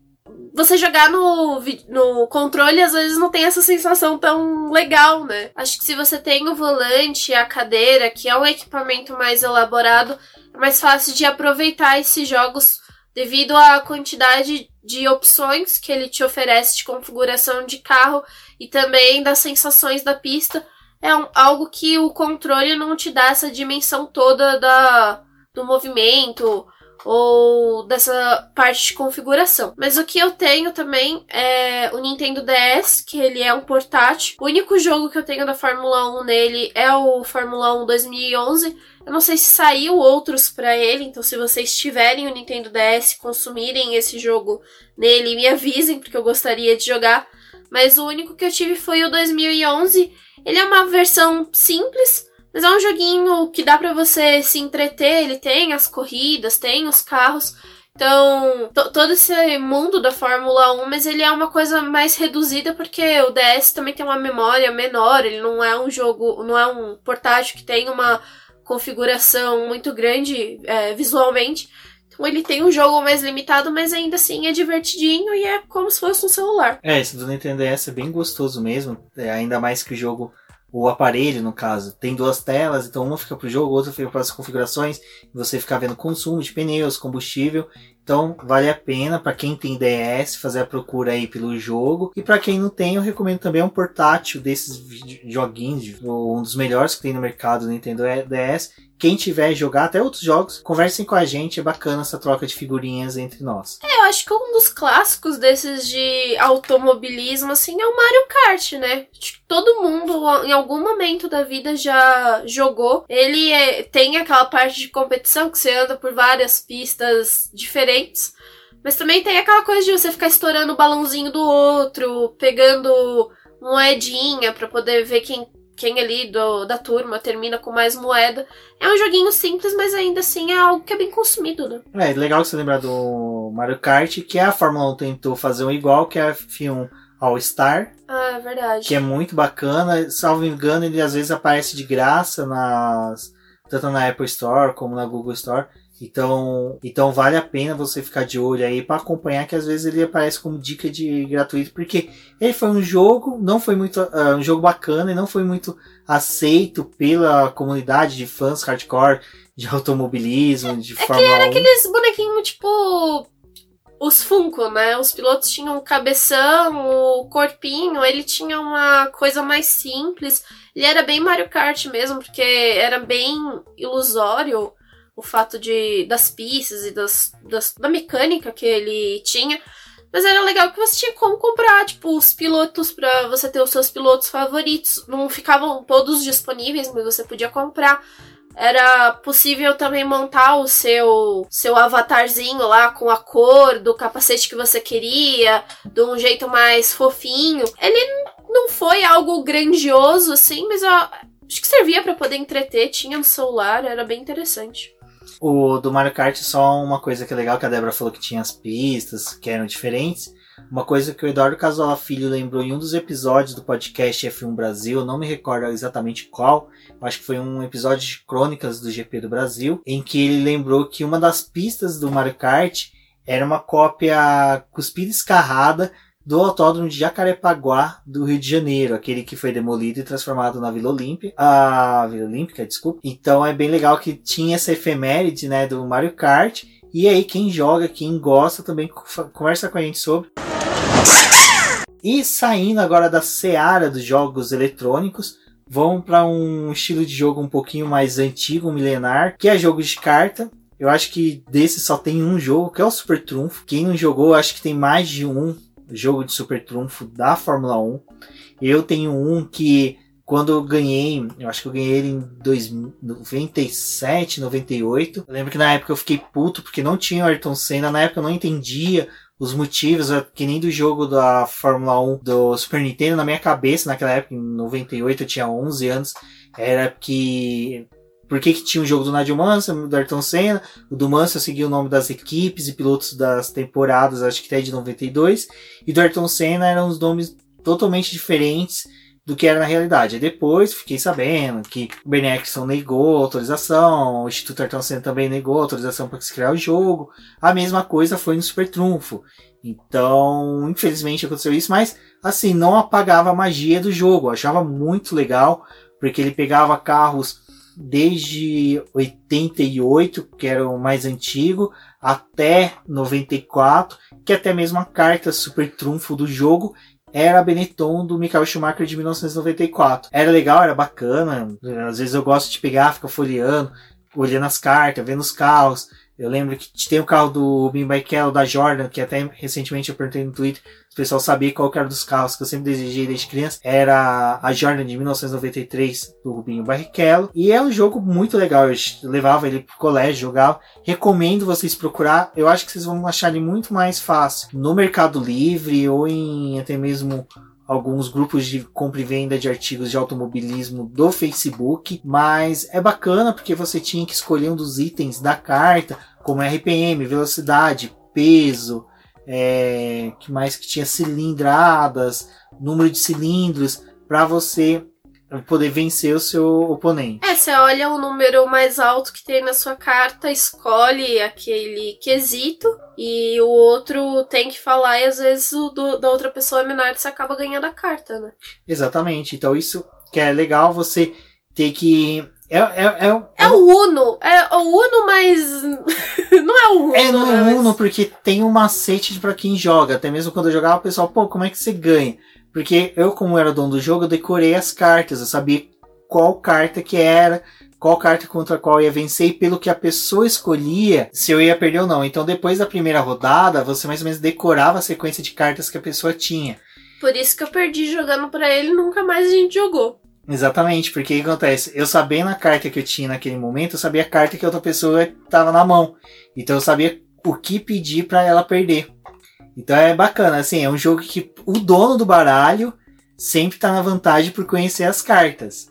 você jogar no, no controle às vezes não tem essa sensação tão legal, né? Acho que se você tem o volante e a cadeira, que é um equipamento mais elaborado, é mais fácil de aproveitar esses jogos devido à quantidade de opções que ele te oferece de configuração de carro e também das sensações da pista. É um, algo que o controle não te dá essa dimensão toda da, do movimento ou dessa parte de configuração. Mas o que eu tenho também é o Nintendo DS, que ele é um portátil. O único jogo que eu tenho da Fórmula 1 nele é o Fórmula 1 2011 eu não sei se saiu outros para ele, então se vocês tiverem o Nintendo DS, consumirem esse jogo nele, me avisem, porque eu gostaria de jogar. Mas o único que eu tive foi o 2011. Ele é uma versão simples, mas é um joguinho que dá para você se entreter. Ele tem as corridas, tem os carros. Então, todo esse mundo da Fórmula 1, mas ele é uma coisa mais reduzida porque o DS também tem uma memória menor, ele não é um jogo, não é um portátil que tem uma configuração muito grande é, visualmente. Então ele tem um jogo mais limitado, mas ainda assim é divertidinho e é como se fosse um celular. É, esse do Nintendo DS é bem gostoso mesmo. É, ainda mais que o jogo, o aparelho no caso, tem duas telas, então uma fica pro jogo, outra fica para as configurações. Você fica vendo consumo de pneus, combustível. Então vale a pena para quem tem DS fazer a procura aí pelo jogo. E para quem não tem, eu recomendo também um portátil desses joguinhos, um dos melhores que tem no mercado do Nintendo DS, quem tiver jogar até outros jogos, conversem com a gente, é bacana essa troca de figurinhas entre nós. É, eu acho que um dos clássicos desses de automobilismo, assim, é o Mario Kart, né? Todo mundo, em algum momento da vida, já jogou. Ele é, tem aquela parte de competição que você anda por várias pistas diferentes. Mas também tem aquela coisa de você ficar estourando o balãozinho do outro, pegando moedinha para poder ver quem quem ali do, da turma termina com mais moeda. É um joguinho simples, mas ainda assim é algo que é bem consumido, né? É, legal você lembrar do Mario Kart, que a Fórmula 1 tentou fazer um igual, que é a F1 All Star. Ah, é verdade. Que é muito bacana. Salvo engano, ele às vezes aparece de graça nas. Tanto na Apple Store como na Google Store. Então, então vale a pena você ficar de olho aí para acompanhar que às vezes ele aparece como dica de gratuito porque ele foi um jogo, não foi muito uh, um jogo bacana e não foi muito aceito pela comunidade de fãs hardcore de automobilismo, de é Fórmula que era 1. aqueles bonequinhos tipo os Funko, né? Os pilotos tinham o cabeção, o corpinho, ele tinha uma coisa mais simples. Ele era bem Mario Kart mesmo, porque era bem ilusório o fato de das pistas e das, das, da mecânica que ele tinha. Mas era legal que você tinha como comprar, tipo, os pilotos para você ter os seus pilotos favoritos. Não ficavam todos disponíveis, mas você podia comprar. Era possível também montar o seu seu avatarzinho lá com a cor do capacete que você queria, de um jeito mais fofinho. Ele não foi algo grandioso assim, mas eu acho que servia para poder entreter, tinha no celular, era bem interessante. O do Mario Kart, só uma coisa que é legal, que a Débora falou que tinha as pistas, que eram diferentes. Uma coisa que o Eduardo Casola Filho lembrou em um dos episódios do podcast F1 Brasil, não me recordo exatamente qual, acho que foi um episódio de crônicas do GP do Brasil, em que ele lembrou que uma das pistas do Mario Kart era uma cópia cuspida escarrada do Autódromo de Jacarepaguá do Rio de Janeiro, aquele que foi demolido e transformado na Vila Olímpia, a Vila Olímpica, desculpa. Então é bem legal que tinha essa efeméride, né, do Mario Kart. E aí quem joga, quem gosta também conversa com a gente sobre. E saindo agora da seara dos jogos eletrônicos, vão para um estilo de jogo um pouquinho mais antigo, milenar, que é jogo de carta. Eu acho que desse só tem um jogo, que é o Super Trunfo. Quem não jogou, acho que tem mais de um jogo de Super Trunfo da Fórmula 1. Eu tenho um que quando eu ganhei, eu acho que eu ganhei ele em 97, 98. Eu lembro que na época eu fiquei puto porque não tinha o Ayrton Senna, na época eu não entendia os motivos, que nem do jogo da Fórmula 1 do Super Nintendo, na minha cabeça, naquela época, em 98, eu tinha 11 anos, era que. Por que, que tinha o jogo do Nadio Mansell, do Ayrton Senna? O do Mansell seguia o nome das equipes e pilotos das temporadas, acho que até de 92. E do Ayrton Senna eram os nomes totalmente diferentes do que era na realidade. Depois fiquei sabendo que o Ben Erickson negou autorização, o Instituto Ayrton Senna também negou autorização para se criar o jogo. A mesma coisa foi no Super Trunfo. Então, infelizmente aconteceu isso, mas assim, não apagava a magia do jogo. Eu achava muito legal, porque ele pegava carros desde 88, que era o mais antigo, até 94, que até mesmo a carta super trunfo do jogo era a Benetton do Michael Schumacher de 1994. Era legal, era bacana. Às vezes eu gosto de pegar, ficar folheando, olhando as cartas, vendo os carros. Eu lembro que tem o carro do Bim Barrichello, da Jordan, que até recentemente eu perguntei no Twitter, o pessoal sabia qual era dos carros que eu sempre desejei desde criança. Era a Jordan de 1993 do Rubinho Barrichello. E é um jogo muito legal. Eu levava ele pro colégio, jogava. Recomendo vocês procurar. Eu acho que vocês vão achar ele muito mais fácil no Mercado Livre ou em até mesmo alguns grupos de compra e venda de artigos de automobilismo do Facebook, mas é bacana porque você tinha que escolher um dos itens da carta, como RPM, velocidade, peso, é, que mais que tinha cilindradas, número de cilindros, para você poder vencer o seu oponente. É, você olha o número mais alto que tem na sua carta, escolhe aquele quesito e o outro tem que falar e às vezes o do, da outra pessoa é menor você acaba ganhando a carta, né? Exatamente. Então isso que é legal você ter que é, é, é, é, o Uno. É o Uno, mas. não é o Uno. É, não é o né, Uno, porque tem um macete para quem joga. Até mesmo quando eu jogava, o pessoal, pô, como é que você ganha? Porque eu, como era dono do jogo, eu decorei as cartas. Eu sabia qual carta que era, qual carta contra qual ia vencer e pelo que a pessoa escolhia se eu ia perder ou não. Então, depois da primeira rodada, você mais ou menos decorava a sequência de cartas que a pessoa tinha. Por isso que eu perdi jogando para ele nunca mais a gente jogou. Exatamente, porque o que acontece? Eu sabendo a carta que eu tinha naquele momento, eu sabia a carta que a outra pessoa estava na mão. Então eu sabia o que pedir para ela perder. Então é bacana, assim, é um jogo que o dono do baralho sempre está na vantagem por conhecer as cartas.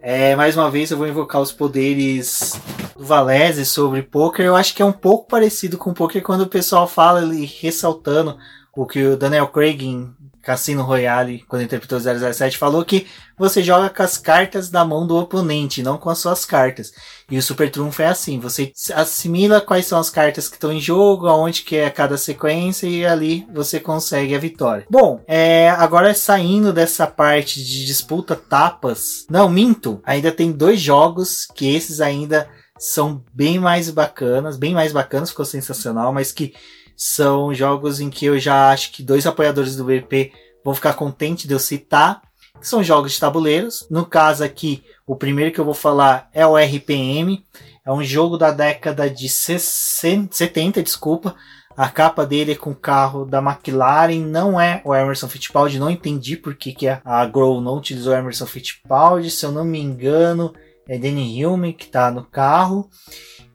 É, mais uma vez eu vou invocar os poderes do Valese sobre poker. Eu acho que é um pouco parecido com poker quando o pessoal fala ali ressaltando o que o Daniel Craig Cassino Royale, quando interpretou 007, falou que você joga com as cartas da mão do oponente, não com as suas cartas. E o Super Trunfo é assim, você assimila quais são as cartas que estão em jogo, aonde que é cada sequência e ali você consegue a vitória. Bom, é, agora saindo dessa parte de disputa tapas, não, minto, ainda tem dois jogos que esses ainda são bem mais bacanas, bem mais bacanas, ficou sensacional, mas que são jogos em que eu já acho que dois apoiadores do BP vão ficar contentes de eu citar, que são jogos de tabuleiros. No caso aqui, o primeiro que eu vou falar é o RPM, é um jogo da década de 60, 70, desculpa. A capa dele é com o carro da McLaren, não é o Emerson Fittipaldi, não entendi por que, que a Grow não utilizou o Emerson Fittipaldi, se eu não me engano, é Danny Hilme que está no carro.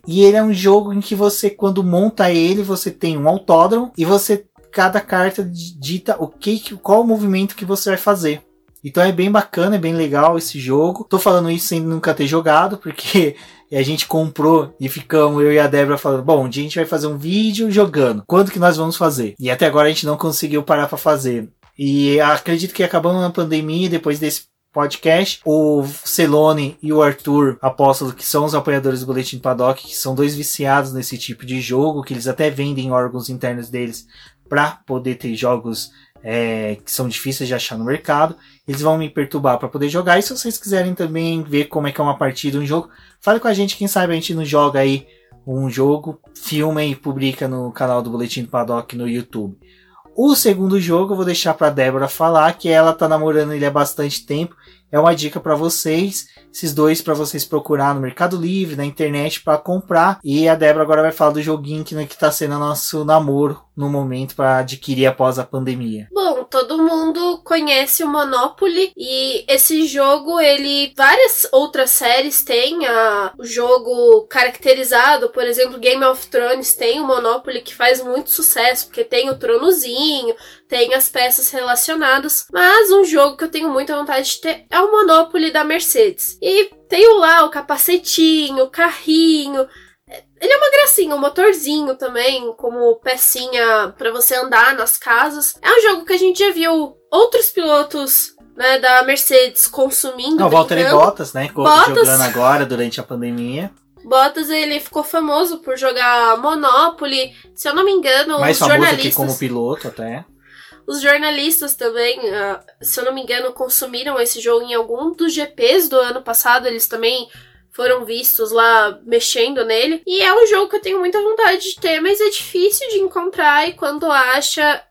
E ele é um jogo em que você, quando monta ele, você tem um autódromo e você cada carta dita o que, qual o movimento que você vai fazer. Então é bem bacana, é bem legal esse jogo. Tô falando isso sem nunca ter jogado, porque a gente comprou e ficamos, eu e a Débora falando, bom, um dia a gente vai fazer um vídeo jogando. Quando que nós vamos fazer? E até agora a gente não conseguiu parar para fazer. E acredito que acabando na pandemia, depois desse podcast. O Celone e o Arthur Apóstolo, que são os apoiadores do Boletim Paddock, que são dois viciados nesse tipo de jogo, que eles até vendem órgãos internos deles para poder ter jogos é, que são difíceis de achar no mercado. Eles vão me perturbar para poder jogar. E se vocês quiserem também ver como é que é uma partida, um jogo, fale com a gente. Quem sabe a gente não joga aí um jogo, filma e publica no canal do Boletim do Paddock no YouTube. O segundo jogo eu vou deixar para Débora falar, que ela tá namorando ele há bastante tempo. É uma dica para vocês, esses dois para vocês procurar no Mercado Livre, na internet para comprar. E a Débora agora vai falar do joguinho que, que tá sendo nosso namoro no momento para adquirir após a pandemia. Bom, todo mundo conhece o Monopoly e esse jogo, ele várias outras séries têm a, o jogo caracterizado, por exemplo, Game of Thrones tem o Monopoly que faz muito sucesso, porque tem o tronozinho, tem as peças relacionadas, mas um jogo que eu tenho muita vontade de ter é o Monopoly da Mercedes. E tenho lá o capacetinho, o carrinho, ele é uma gracinha, um motorzinho também, como pecinha para você andar nas casas. É um jogo que a gente já viu outros pilotos né, da Mercedes consumindo. Não, o Valtteri Bottas, né? Bottas, jogando agora durante a pandemia. Bottas, ele ficou famoso por jogar Monopoly. Se eu não me engano, Mais os famoso jornalistas... aqui como piloto até. Os jornalistas também, uh, se eu não me engano, consumiram esse jogo em algum dos GPs do ano passado. Eles também foram vistos lá mexendo nele. E é um jogo que eu tenho muita vontade de ter, mas é difícil de encontrar e quando acha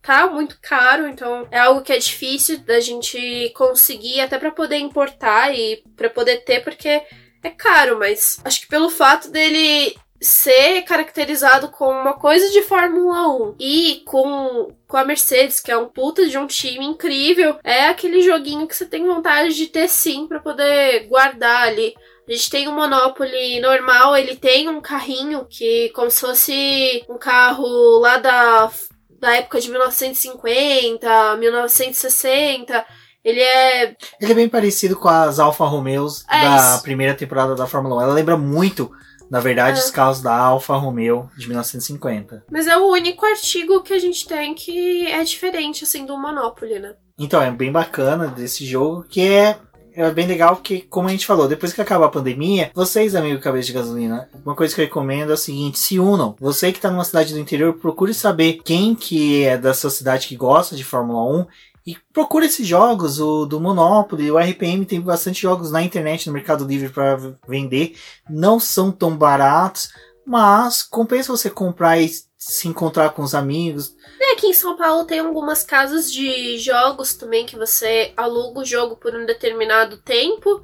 tá muito caro, então é algo que é difícil da gente conseguir até para poder importar e para poder ter porque é caro, mas acho que pelo fato dele ser caracterizado como uma coisa de Fórmula 1 e com, com a Mercedes, que é um puta de um time incrível, é aquele joguinho que você tem vontade de ter sim para poder guardar ali. A gente tem um Monopoly normal, ele tem um carrinho que como se fosse um carro lá da, da época de 1950, 1960. Ele é. Ele é bem parecido com as Alfa Romeos é da isso. primeira temporada da Fórmula 1. Ela lembra muito, na verdade, é. os carros da Alfa Romeo de 1950. Mas é o único artigo que a gente tem que é diferente, assim, do Monopoly, né? Então, é bem bacana desse jogo, que é é bem legal porque, como a gente falou, depois que acaba a pandemia, vocês, amigos cabeça de gasolina, uma coisa que eu recomendo é o seguinte, se unam. Você que está numa cidade do interior, procure saber quem que é da sua cidade que gosta de Fórmula 1 e procure esses jogos, o do Monopoly, o RPM tem bastante jogos na internet, no Mercado Livre para vender. Não são tão baratos, mas compensa você comprar e se encontrar com os amigos. É, aqui em São Paulo tem algumas casas de jogos também que você aluga o jogo por um determinado tempo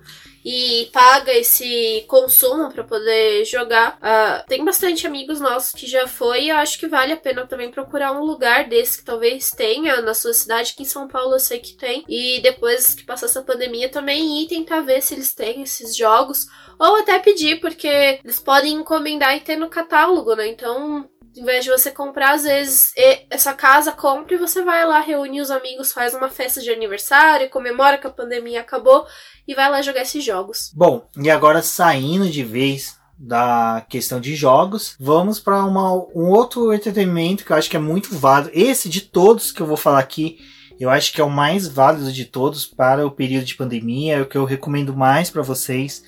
e paga esse consumo para poder jogar. Uh, tem bastante amigos nossos que já foi e eu acho que vale a pena também procurar um lugar desse que talvez tenha na sua cidade, que em São Paulo eu sei que tem. E depois que passar essa pandemia também ir tentar ver se eles têm esses jogos. Ou até pedir, porque eles podem encomendar e ter no catálogo, né? Então em vez de você comprar, às vezes, essa casa compra e você vai lá, reúne os amigos, faz uma festa de aniversário, comemora que a pandemia acabou e vai lá jogar esses jogos. Bom, e agora saindo de vez da questão de jogos, vamos para um outro entretenimento que eu acho que é muito válido. Esse de todos que eu vou falar aqui, eu acho que é o mais válido de todos para o período de pandemia, é o que eu recomendo mais para vocês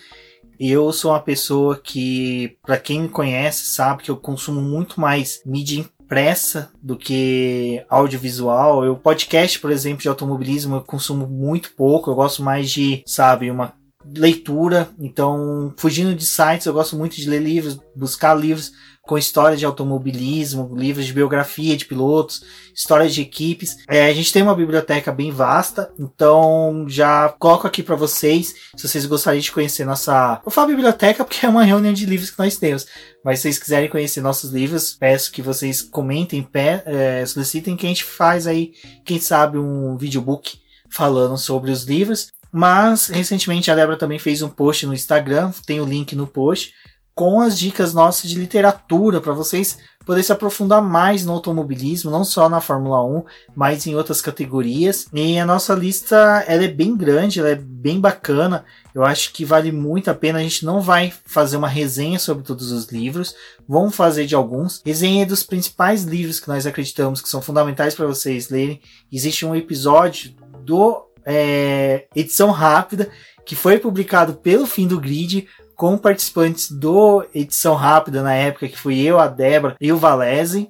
eu sou uma pessoa que, para quem me conhece, sabe que eu consumo muito mais mídia impressa do que audiovisual. Eu podcast, por exemplo, de automobilismo, eu consumo muito pouco. Eu gosto mais de, sabe, uma leitura. Então, fugindo de sites, eu gosto muito de ler livros, buscar livros com histórias de automobilismo, livros de biografia de pilotos, histórias de equipes. É, a gente tem uma biblioteca bem vasta, então já coloco aqui para vocês, se vocês gostariam de conhecer nossa. Eu falo biblioteca porque é uma reunião de livros que nós temos, mas se vocês quiserem conhecer nossos livros, peço que vocês comentem, pé, é, solicitem que a gente faz aí, quem sabe, um videobook falando sobre os livros. Mas recentemente a Débora também fez um post no Instagram, tem o link no post, com as dicas nossas de literatura para vocês poderem se aprofundar mais no automobilismo, não só na Fórmula 1, mas em outras categorias. E a nossa lista ela é bem grande, ela é bem bacana. Eu acho que vale muito a pena. A gente não vai fazer uma resenha sobre todos os livros, vamos fazer de alguns. Resenha dos principais livros que nós acreditamos que são fundamentais para vocês lerem. Existe um episódio do é, edição rápida que foi publicado pelo fim do grid com participantes do Edição Rápida na época, que fui eu, a Débora e o Valese.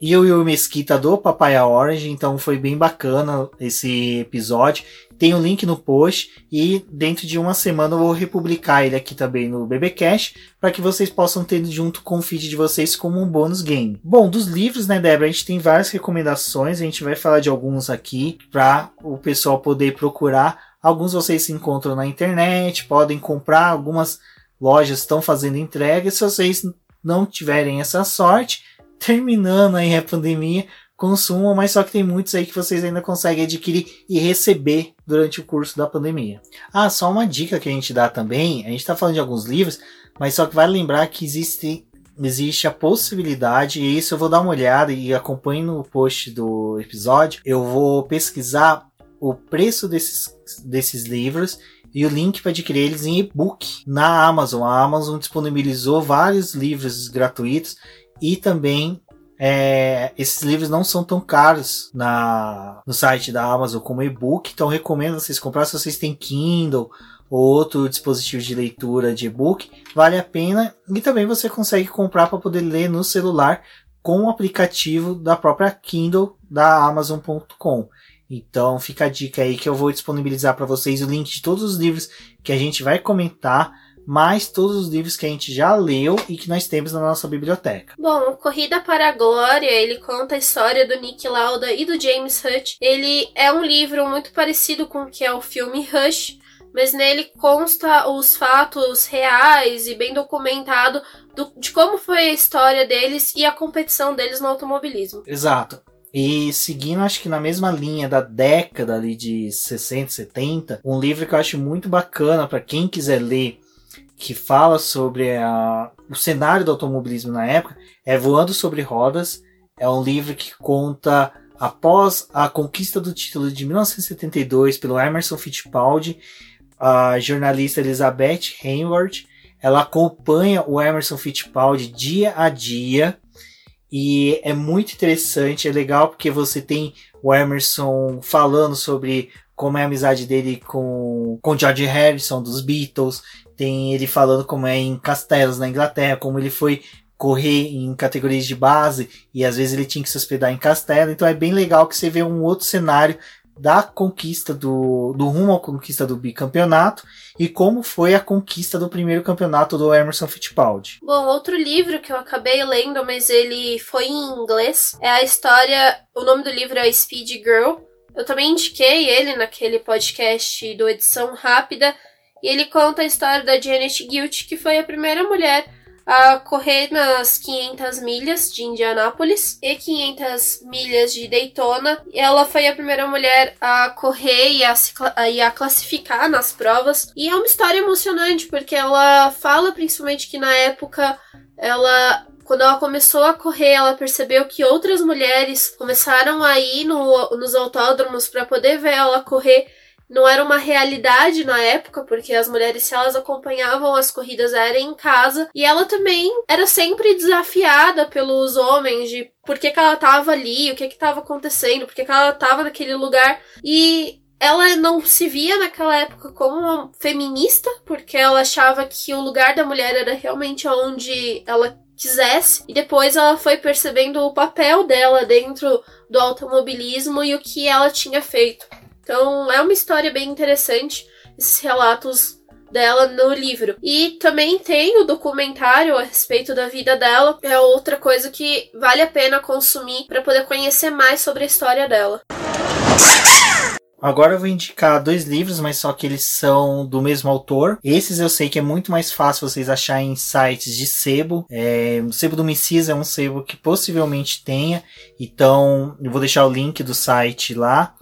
e o Will Mesquita do Papaya Orange, então foi bem bacana esse episódio. Tem o um link no post e dentro de uma semana eu vou republicar ele aqui também no BBcast para que vocês possam ter junto com o feed de vocês como um bônus game. Bom, dos livros, né, Débora, a gente tem várias recomendações, a gente vai falar de alguns aqui para o pessoal poder procurar. Alguns vocês se encontram na internet, podem comprar, algumas lojas estão fazendo entrega. Se vocês não tiverem essa sorte, terminando aí a pandemia, consumam, mas só que tem muitos aí que vocês ainda conseguem adquirir e receber durante o curso da pandemia. Ah, só uma dica que a gente dá também, a gente está falando de alguns livros, mas só que vale lembrar que existe, existe a possibilidade, e isso eu vou dar uma olhada e acompanhe no post do episódio, eu vou pesquisar o preço desses, desses livros e o link para adquirir eles em e-book na Amazon. A Amazon disponibilizou vários livros gratuitos e também é, esses livros não são tão caros na, no site da Amazon como e-book, então recomendo vocês comprar se vocês têm Kindle ou outro dispositivo de leitura de e-book, vale a pena e também você consegue comprar para poder ler no celular com o aplicativo da própria Kindle da Amazon.com. Então fica a dica aí que eu vou disponibilizar para vocês o link de todos os livros que a gente vai comentar mais todos os livros que a gente já leu e que nós temos na nossa biblioteca. Bom, Corrida para a Glória, ele conta a história do Nick Lauda e do James Hutt. Ele é um livro muito parecido com o que é o filme Rush, mas nele consta os fatos reais e bem documentado do, de como foi a história deles e a competição deles no automobilismo. Exato. E seguindo, acho que na mesma linha da década ali de 60, 70, um livro que eu acho muito bacana para quem quiser ler que fala sobre a, o cenário do automobilismo na época é Voando sobre Rodas. É um livro que conta após a conquista do título de 1972 pelo Emerson Fittipaldi, a jornalista Elizabeth Hayward, ela acompanha o Emerson Fittipaldi dia a dia e é muito interessante, é legal porque você tem o Emerson falando sobre como é a amizade dele com, com George Harrison dos Beatles, tem ele falando como é em castelos na Inglaterra, como ele foi correr em categorias de base e às vezes ele tinha que se hospedar em castelo. Então é bem legal que você vê um outro cenário da conquista do, do rumo à conquista do bicampeonato e como foi a conquista do primeiro campeonato do Emerson Fittipaldi. Bom, outro livro que eu acabei lendo, mas ele foi em inglês, é a história. O nome do livro é Speed Girl. Eu também indiquei ele naquele podcast do Edição Rápida, e ele conta a história da Janet Gilt, que foi a primeira mulher a correr nas 500 milhas de Indianápolis e 500 milhas de Daytona. Ela foi a primeira mulher a correr e a, e a classificar nas provas. E é uma história emocionante, porque ela fala principalmente que na época ela quando ela começou a correr, ela percebeu que outras mulheres começaram a ir no, nos autódromos para poder ver ela correr não era uma realidade na época, porque as mulheres, se elas acompanhavam as corridas, eram em casa. E ela também era sempre desafiada pelos homens de por que, que ela estava ali, o que estava acontecendo, por que, que ela estava naquele lugar. E ela não se via naquela época como uma feminista, porque ela achava que o lugar da mulher era realmente onde ela quisesse. E depois ela foi percebendo o papel dela dentro do automobilismo e o que ela tinha feito. Então é uma história bem interessante, esses relatos dela no livro. E também tem o documentário a respeito da vida dela, é outra coisa que vale a pena consumir para poder conhecer mais sobre a história dela. Agora eu vou indicar dois livros, mas só que eles são do mesmo autor. Esses eu sei que é muito mais fácil vocês acharem em sites de sebo. É, o sebo do Messias é um sebo que possivelmente tenha, então eu vou deixar o link do site lá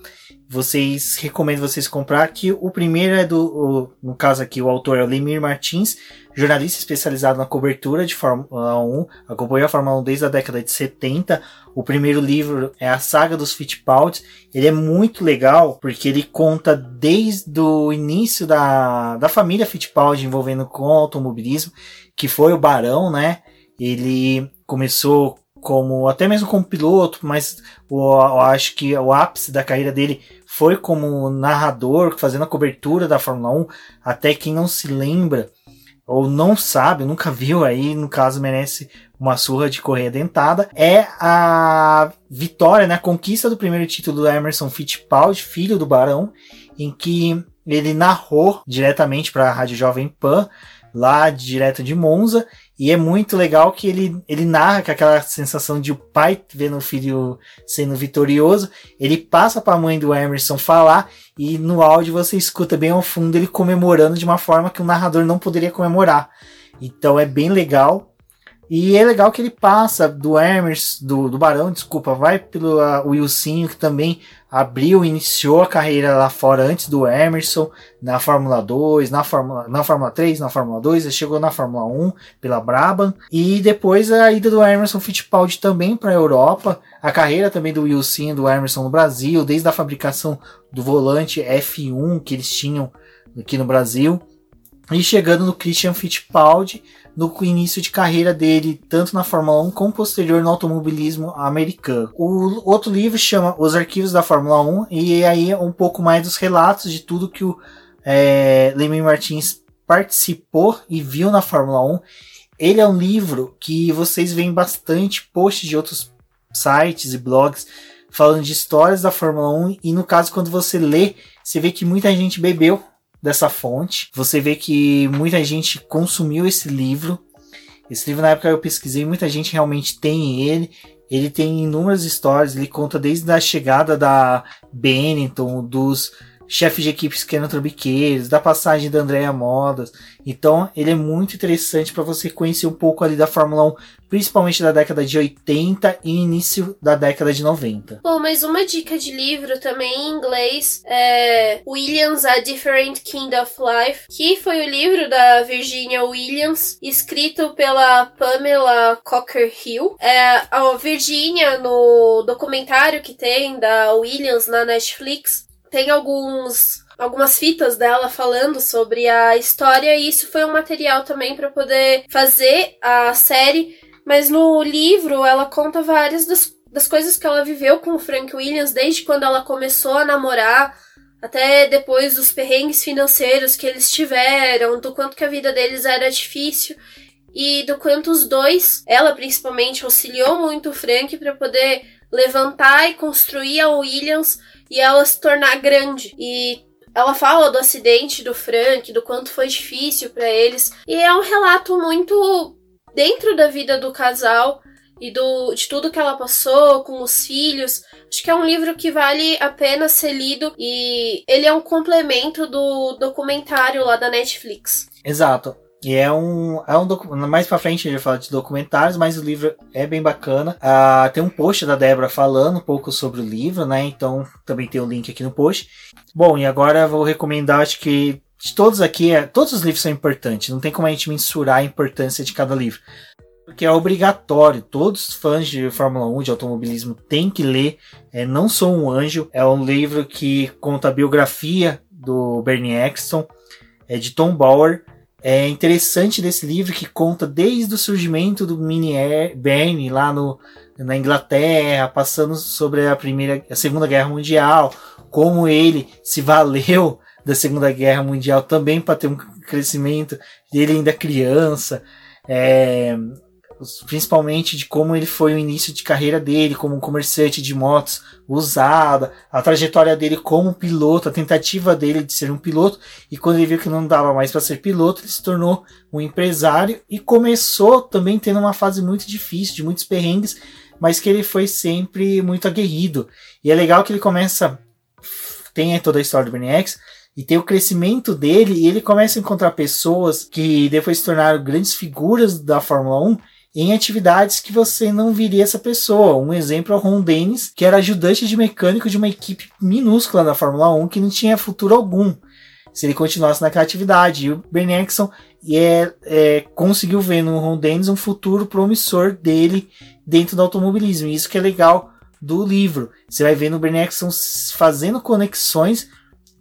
vocês recomendo vocês comprar que o primeiro é do, o, no caso aqui o autor é o Lemir Martins, jornalista especializado na cobertura de Fórmula 1, acompanhou a Fórmula 1 desde a década de 70. O primeiro livro é a saga dos Fittipaldi. Ele é muito legal porque ele conta desde o início da, da família Fittipaldi envolvendo com automobilismo, que foi o Barão, né? Ele começou como até mesmo como piloto, mas eu, eu acho que o ápice da carreira dele foi como narrador, fazendo a cobertura da Fórmula 1. Até quem não se lembra, ou não sabe, nunca viu aí, no caso merece uma surra de correia dentada, é a vitória, né, a conquista do primeiro título do Emerson Fittipaldi, filho do Barão, em que ele narrou diretamente para a Rádio Jovem Pan, lá direto de Monza, e é muito legal que ele, ele narra com aquela sensação de o pai vendo o filho sendo vitorioso, ele passa para a mãe do Emerson falar e no áudio você escuta bem ao fundo ele comemorando de uma forma que o narrador não poderia comemorar. Então é bem legal. E é legal que ele passa do Hermes, do, do Barão, desculpa, vai pelo uh, Wilsinho, que também abriu, iniciou a carreira lá fora antes do Emerson, na Fórmula 2, na Fórmula, na Fórmula 3, na Fórmula 2, ele chegou na Fórmula 1 pela Brabham, e depois a ida do Emerson Fittipaldi também para a Europa, a carreira também do Wilson do Emerson no Brasil, desde a fabricação do volante F1 que eles tinham aqui no Brasil, e chegando no Christian Fittipaldi, no início de carreira dele, tanto na Fórmula 1 como posterior no automobilismo americano. O outro livro chama Os Arquivos da Fórmula 1 e aí é um pouco mais dos relatos de tudo que o é, Leme Martins participou e viu na Fórmula 1. Ele é um livro que vocês veem bastante posts de outros sites e blogs falando de histórias da Fórmula 1 e no caso quando você lê, você vê que muita gente bebeu dessa fonte. Você vê que muita gente consumiu esse livro. Esse livro, na época eu pesquisei, muita gente realmente tem ele. Ele tem inúmeras histórias, ele conta desde a chegada da Benetton, dos chefe de equipes que eram trambiqueiros, da passagem da Andrea Modas. Então, ele é muito interessante para você conhecer um pouco ali da Fórmula 1, principalmente da década de 80 e início da década de 90. Bom, mas uma dica de livro também em inglês é Williams A Different Kind of Life, que foi o livro da Virginia Williams, escrito pela Pamela Cocker Hill. É, a Virginia, no documentário que tem da Williams na Netflix, tem alguns algumas fitas dela falando sobre a história e isso foi um material também para poder fazer a série, mas no livro ela conta várias das, das coisas que ela viveu com o Frank Williams desde quando ela começou a namorar até depois dos perrengues financeiros que eles tiveram, do quanto que a vida deles era difícil e do quanto os dois, ela principalmente, auxiliou muito o Frank para poder levantar e construir a Williams e ela se tornar grande. E ela fala do acidente do Frank, do quanto foi difícil para eles. E é um relato muito dentro da vida do casal e do, de tudo que ela passou com os filhos. Acho que é um livro que vale a pena ser lido e ele é um complemento do documentário lá da Netflix. Exato. E é um, é um mais para frente a gente vai falar de documentários, mas o livro é bem bacana. Ah, tem um post da Débora falando um pouco sobre o livro, né? Então também tem o link aqui no post. Bom, e agora vou recomendar, acho que de todos aqui, é, todos os livros são importantes. Não tem como a gente mensurar a importância de cada livro. Porque é obrigatório, todos os fãs de Fórmula 1, de automobilismo, têm que ler. É, Não Sou um Anjo é um livro que conta a biografia do Bernie Eccleston, é de Tom Bauer é interessante desse livro que conta desde o surgimento do mini Bernie lá no, na Inglaterra, passando sobre a primeira, a Segunda Guerra Mundial, como ele se valeu da Segunda Guerra Mundial também para ter um crescimento dele ainda criança, é, principalmente de como ele foi o início de carreira dele como um comerciante de motos usada, a trajetória dele como piloto, a tentativa dele de ser um piloto e quando ele viu que não dava mais para ser piloto, ele se tornou um empresário e começou também tendo uma fase muito difícil, de muitos perrengues, mas que ele foi sempre muito aguerrido. E é legal que ele começa tem toda a história do Bernie X, e tem o crescimento dele e ele começa a encontrar pessoas que depois se tornaram grandes figuras da Fórmula 1 em atividades que você não viria essa pessoa. Um exemplo é o Ron Dennis, que era ajudante de mecânico de uma equipe minúscula da Fórmula 1 que não tinha futuro algum se ele continuasse naquela atividade. E o Ben Erickson é, é, conseguiu ver no Ron Dennis um futuro promissor dele dentro do automobilismo. E isso que é legal do livro. Você vai ver no Ben Erickson fazendo conexões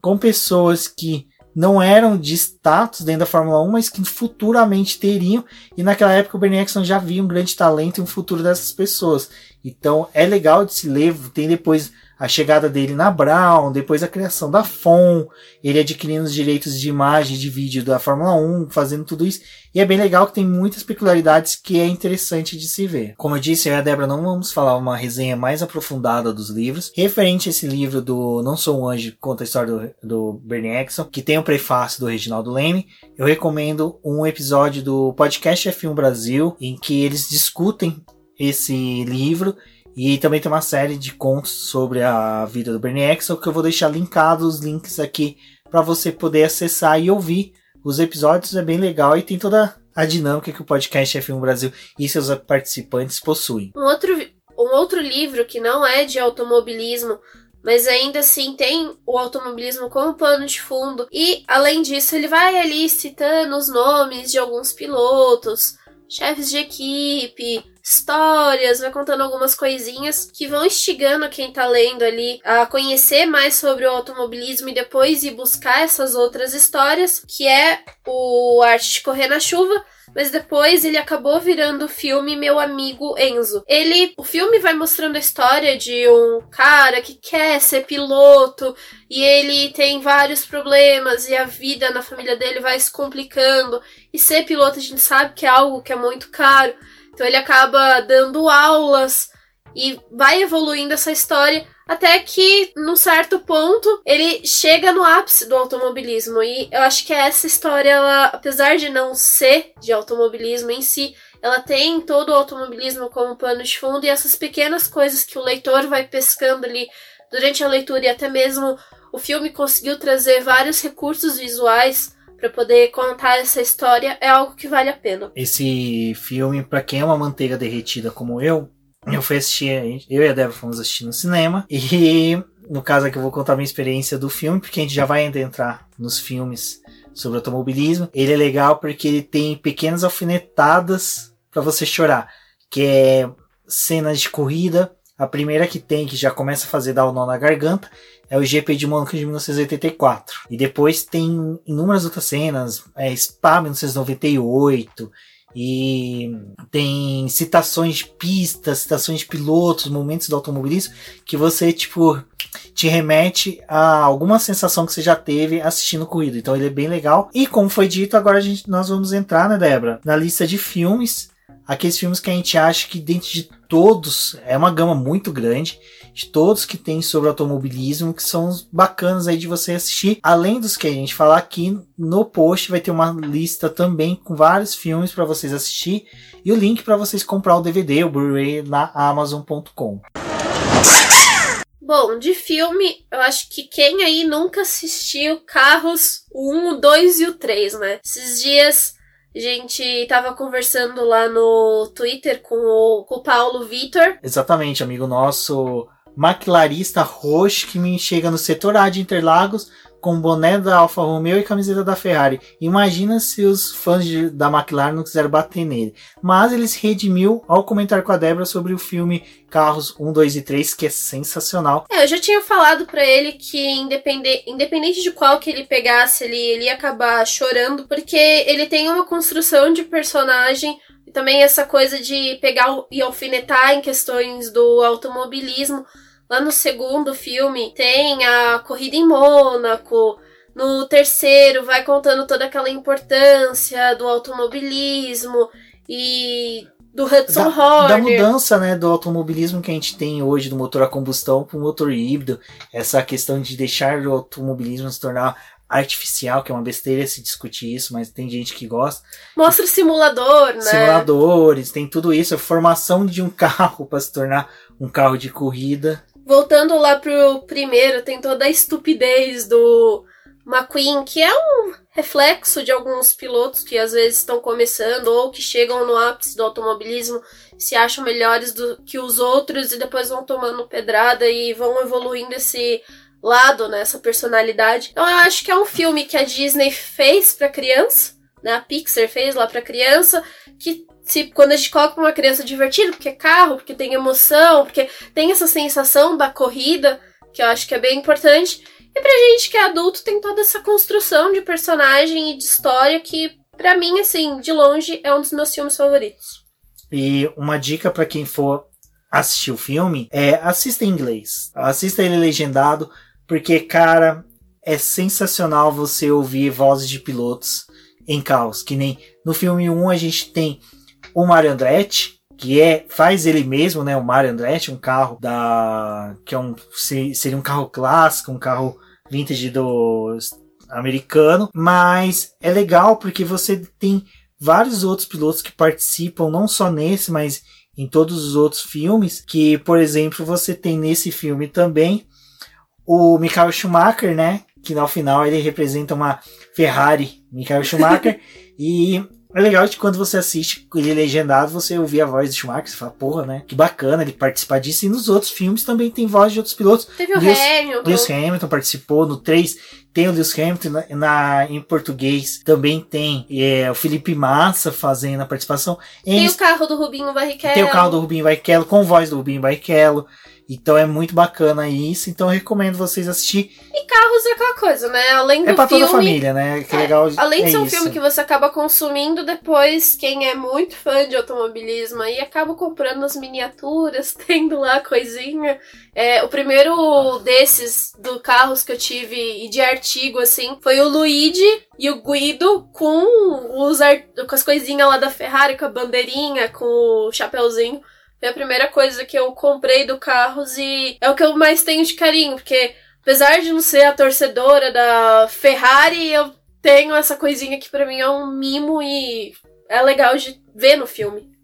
com pessoas que não eram de status dentro da Fórmula 1, mas que futuramente teriam. E naquela época o Bernie Eccleston já via um grande talento e um futuro dessas pessoas. Então é legal de se ler. Tem depois a chegada dele na Brown, depois a criação da FON, ele adquirindo os direitos de imagem, de vídeo da Fórmula 1, fazendo tudo isso. E é bem legal que tem muitas peculiaridades que é interessante de se ver. Como eu disse, eu e a Débora não vamos falar uma resenha mais aprofundada dos livros. Referente a esse livro do Não Sou um Anjo, conta a história do, do Bernie Eccleston, que tem o um prefácio do Reginaldo Leme, eu recomendo um episódio do podcast F1 Brasil, em que eles discutem esse livro e também tem uma série de contos sobre a vida do Bernie Eccleston que eu vou deixar linkados os links aqui para você poder acessar e ouvir os episódios. É bem legal e tem toda a dinâmica que o podcast F1 Brasil e seus participantes possuem. Um outro, um outro livro que não é de automobilismo, mas ainda assim tem o automobilismo como pano de fundo. E além disso, ele vai ali citando os nomes de alguns pilotos, chefes de equipe, histórias, vai contando algumas coisinhas que vão instigando quem tá lendo ali a conhecer mais sobre o automobilismo e depois ir buscar essas outras histórias, que é o Arte de Correr na Chuva, mas depois ele acabou virando o filme Meu Amigo Enzo. Ele, o filme vai mostrando a história de um cara que quer ser piloto e ele tem vários problemas e a vida na família dele vai se complicando e ser piloto a gente sabe que é algo que é muito caro. Então ele acaba dando aulas e vai evoluindo essa história até que, num certo ponto, ele chega no ápice do automobilismo. E eu acho que essa história, ela, apesar de não ser de automobilismo em si, ela tem todo o automobilismo como pano de fundo e essas pequenas coisas que o leitor vai pescando ali durante a leitura e até mesmo o filme conseguiu trazer vários recursos visuais para poder contar essa história é algo que vale a pena. Esse filme, para quem é uma manteiga derretida como eu, eu fui assistir, eu e a Débora fomos assistir no cinema e no caso aqui eu vou contar a minha experiência do filme, porque a gente já vai entrar nos filmes sobre automobilismo. Ele é legal porque ele tem pequenas alfinetadas para você chorar, que é cenas de corrida. A primeira que tem, que já começa a fazer dar o nó na garganta, é o GP de Mônaco de 1984. E depois tem inúmeras outras cenas, é Spa 1998, e tem citações de pistas, citações de pilotos, momentos do automobilismo que você, tipo, te remete a alguma sensação que você já teve assistindo corrida. Então ele é bem legal. E como foi dito, agora a gente, nós vamos entrar, né, Débora, na lista de filmes aqueles filmes que a gente acha que dentro de todos é uma gama muito grande de todos que tem sobre automobilismo que são bacanas aí de você assistir. Além dos que a gente falar aqui no post vai ter uma lista também com vários filmes para vocês assistir e o link para vocês comprar o DVD, o Blu-ray na Amazon.com. Bom, de filme, eu acho que quem aí nunca assistiu Carros o 1, o 2 e o 3, né? Esses dias a gente tava conversando lá no Twitter com o, com o Paulo Vitor. Exatamente, amigo nosso maquilarista roxo que me chega no setor A de Interlagos com boné da Alfa Romeo e camiseta da Ferrari. Imagina se os fãs de, da McLaren não quiseram bater nele. Mas ele se redimiu ao comentar com a Débora sobre o filme Carros 1, 2 e 3, que é sensacional. É, eu já tinha falado para ele que independente, independente de qual que ele pegasse, ele, ele ia acabar chorando, porque ele tem uma construção de personagem e também essa coisa de pegar e alfinetar em questões do automobilismo Lá no segundo filme tem a corrida em Mônaco. No terceiro vai contando toda aquela importância do automobilismo e do Hudson da, Horner. Da mudança né, do automobilismo que a gente tem hoje do motor a combustão para o motor híbrido. Essa questão de deixar o automobilismo se tornar artificial, que é uma besteira se discutir isso, mas tem gente que gosta. Mostra simulador, né? Simuladores, tem tudo isso, a formação de um carro para se tornar um carro de corrida. Voltando lá pro primeiro, tem toda a estupidez do McQueen, que é um reflexo de alguns pilotos que às vezes estão começando ou que chegam no ápice do automobilismo, se acham melhores do que os outros e depois vão tomando pedrada e vão evoluindo esse lado, né, essa personalidade. Então eu acho que é um filme que a Disney fez para criança, né, a Pixar fez lá para criança, que se quando a gente coloca uma criança divertida, porque é carro, porque tem emoção, porque tem essa sensação da corrida, que eu acho que é bem importante. E pra gente que é adulto, tem toda essa construção de personagem e de história que, para mim, assim, de longe, é um dos meus filmes favoritos. E uma dica para quem for assistir o filme, é assista em inglês. Assista ele legendado, porque, cara, é sensacional você ouvir vozes de pilotos em caos. Que nem no filme 1 a gente tem o Mario Andretti, que é faz ele mesmo, né? O Mario Andretti, um carro da que é um seria um carro clássico, um carro vintage do americano, mas é legal porque você tem vários outros pilotos que participam não só nesse, mas em todos os outros filmes, que por exemplo, você tem nesse filme também o Michael Schumacher, né? Que no final ele representa uma Ferrari, Michael Schumacher, e é legal que quando você assiste ele legendado, você ouvir a voz de Schumacher, você fala, porra, né? Que bacana ele participar disso. E nos outros filmes também tem voz de outros pilotos. Teve o Lewis, Hamilton. Lewis Hamilton participou. No 3 tem o Lewis Hamilton. Na, na em português também tem é, o Felipe Massa fazendo a participação. Tem o carro do Rubinho Barrichello. Tem o carro do Rubinho Barrichello, com voz do Rubinho Barrichello. Então é muito bacana isso, então eu recomendo vocês assistir. E carros é aquela coisa, né? Além é do pra filme, toda a família, né? Que é, legal. Além de é ser um isso. filme que você acaba consumindo depois, quem é muito fã de automobilismo aí acaba comprando as miniaturas, tendo lá coisinha. É, o primeiro desses do carros que eu tive e de artigo assim foi o Luigi e o Guido com os com as coisinhas lá da Ferrari, com a bandeirinha, com o chapeuzinho. Foi a primeira coisa que eu comprei do Carros e é o que eu mais tenho de carinho, porque apesar de não ser a torcedora da Ferrari, eu tenho essa coisinha que para mim é um mimo e é legal de ver no filme.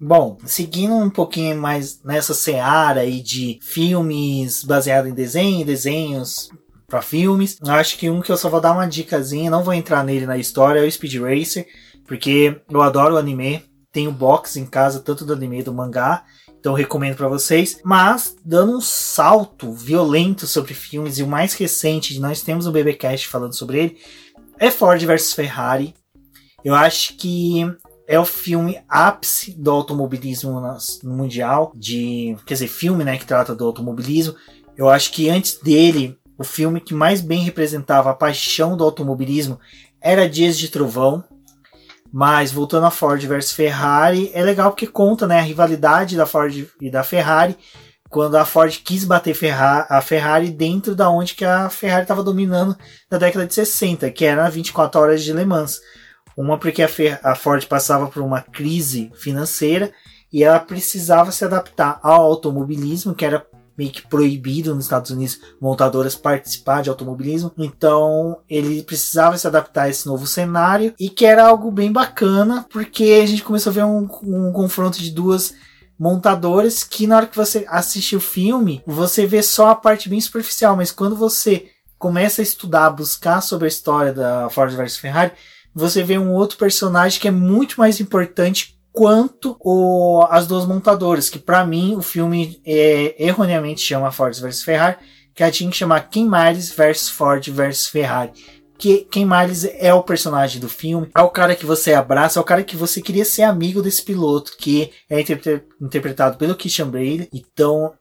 Bom, seguindo um pouquinho mais nessa seara aí de filmes baseados em desenho, desenhos para filmes, eu acho que um que eu só vou dar uma dicasinha, não vou entrar nele na história, é o Speed Racer, porque eu adoro o anime, tenho box em casa, tanto do anime do mangá. Então recomendo para vocês. Mas, dando um salto violento sobre filmes, e o mais recente, nós temos um BBcast falando sobre ele, é Ford vs Ferrari. Eu acho que é o filme ápice do automobilismo mundial, de, quer dizer, filme, né, que trata do automobilismo. Eu acho que antes dele, o filme que mais bem representava a paixão do automobilismo era Dias de Trovão, mas voltando a Ford versus Ferrari, é legal porque conta né, a rivalidade da Ford e da Ferrari quando a Ford quis bater a Ferrari dentro da onde que a Ferrari estava dominando na década de 60, que era 24 horas de Le Mans. Uma porque a, a Ford passava por uma crise financeira e ela precisava se adaptar ao automobilismo, que era meio que proibido nos Estados Unidos montadoras participar de automobilismo. Então ele precisava se adaptar a esse novo cenário e que era algo bem bacana, porque a gente começou a ver um, um confronto de duas montadoras que na hora que você assiste o filme, você vê só a parte bem superficial, mas quando você começa a estudar, buscar sobre a história da Ford versus Ferrari, você vê um outro personagem que é muito mais importante quanto o, as duas montadoras, que para mim o filme é, erroneamente chama Ford vs Ferrari, que ela tinha que chamar Ken Miles vs Ford vs Ferrari. Que Ken Miles é o personagem do filme, é o cara que você abraça, é o cara que você queria ser amigo desse piloto, que é interpretado pelo Christian Bale. Então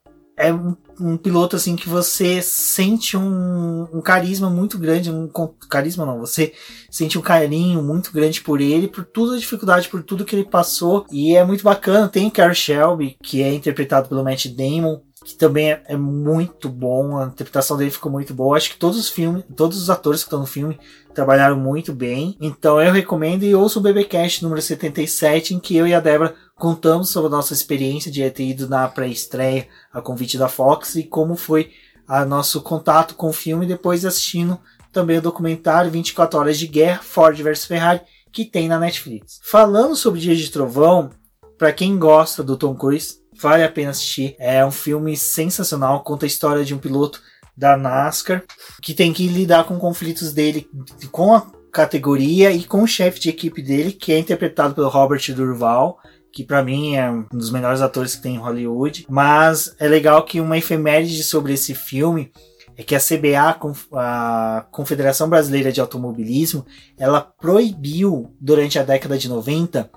é um, um, piloto assim que você sente um, um, carisma muito grande, um carisma não, você sente um carinho muito grande por ele, por toda a dificuldade, por tudo que ele passou e é muito bacana. Tem o Carol Shelby que é interpretado pelo Matt Damon, que também é, é, muito bom, a interpretação dele ficou muito boa. Acho que todos os filmes, todos os atores que estão no filme trabalharam muito bem. Então eu recomendo e ouço o BBcast número 77 em que eu e a Débora contamos sobre a nossa experiência de ter ido na pré-estreia a convite da Fox e como foi a nosso contato com o filme depois assistindo também o documentário 24 Horas de Guerra, Ford vs Ferrari, que tem na Netflix. Falando sobre Dias de Trovão, para quem gosta do Tom Cruise, vale a pena assistir. É um filme sensacional, conta a história de um piloto da NASCAR que tem que lidar com conflitos dele com a categoria e com o chefe de equipe dele, que é interpretado pelo Robert Durval que para mim é um dos melhores atores que tem em Hollywood. Mas é legal que uma efeméride sobre esse filme é que a CBA, a Confederação Brasileira de Automobilismo, ela proibiu durante a década de 90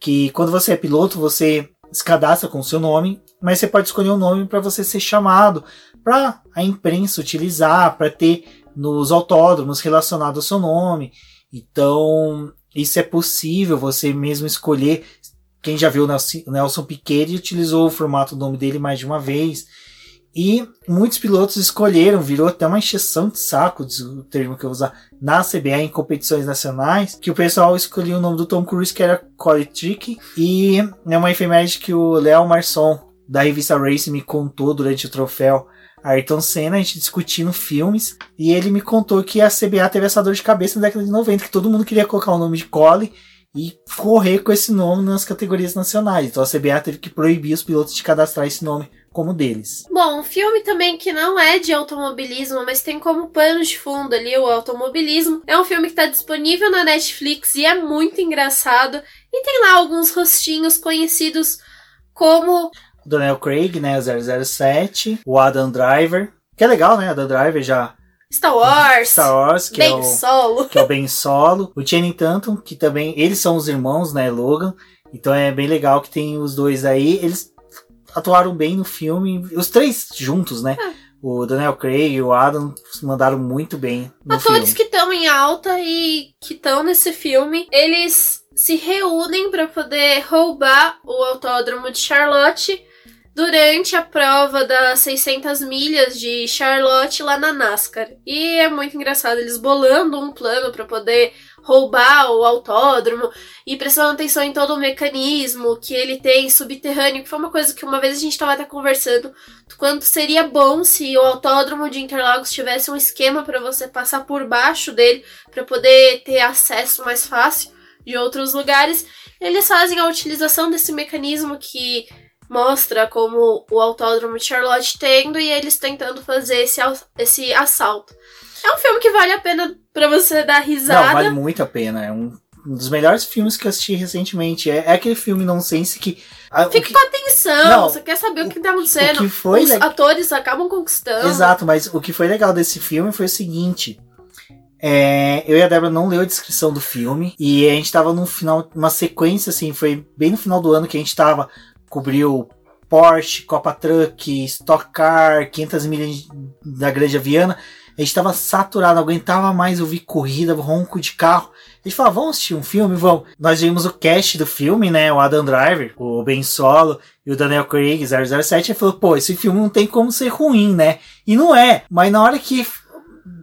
que quando você é piloto você se cadastra com o seu nome, mas você pode escolher um nome para você ser chamado, para a imprensa utilizar, para ter nos autódromos relacionado ao seu nome. Então, isso é possível, você mesmo escolher quem já viu o Nelson Piquet utilizou o formato do nome dele mais de uma vez. E muitos pilotos escolheram, virou até uma encheção de saco, o termo que eu usar, na CBA em competições nacionais, que o pessoal escolheu o nome do Tom Cruise, que era Corey Trick, e é uma efeméride que o Léo Marçom, da revista Race, me contou durante o troféu Ayrton Senna, a gente discutindo filmes, e ele me contou que a CBA teve essa dor de cabeça na década de 90, que todo mundo queria colocar o nome de Cole e correr com esse nome nas categorias nacionais. Então a CBA teve que proibir os pilotos de cadastrar esse nome como deles. Bom, um filme também que não é de automobilismo, mas tem como pano de fundo ali o automobilismo. É um filme que está disponível na Netflix e é muito engraçado. E tem lá alguns rostinhos conhecidos como Daniel Craig, né, 007, o Adam Driver, que é legal, né, Adam Driver já Star Wars. Star Wars, que ben é o Solo. que é o Ben Solo, o Channing Tatum, que também eles são os irmãos, né, Logan. Então é bem legal que tem os dois aí. Eles atuaram bem no filme, os três juntos, né? É. O Daniel Craig e o Adam mandaram muito bem no Atores filme. que estão em alta e que estão nesse filme, eles se reúnem para poder roubar o autódromo de Charlotte durante a prova das 600 milhas de Charlotte lá na NASCAR. E é muito engraçado eles bolando um plano para poder roubar o autódromo e prestando atenção em todo o mecanismo que ele tem subterrâneo, que foi uma coisa que uma vez a gente estava até conversando, do quanto seria bom se o autódromo de Interlagos tivesse um esquema para você passar por baixo dele para poder ter acesso mais fácil de outros lugares. Eles fazem a utilização desse mecanismo que mostra como o autódromo de Charlotte tendo e eles tentando fazer esse, esse assalto. É um filme que vale a pena para você dar risada. Não, vale muito a pena. É um, um dos melhores filmes que eu assisti recentemente. É, é aquele filme nonsense que. a- Fica que- com atenção, Não, você quer saber o que tá acontecendo. o que foi Os le- atores acabam conquistando. Exato, mas o que foi legal desse filme foi o seguinte. é, eu e a Débora não leu a descrição do filme e a gente tava num final, uma sequência assim, foi bem no final do ano que a gente tava, cobriu Porsche, Copa Truck, Stock Car, 500 milhas da Grande Viana. A gente tava saturado, não aguentava mais ouvir corrida, ronco de carro. A gente falou, vamos assistir um filme? Vamos. Nós vimos o cast do filme, né? O Adam Driver, o Ben Solo e o Daniel Craig, 007. Ele falou, pô, esse filme não tem como ser ruim, né? E não é. Mas na hora que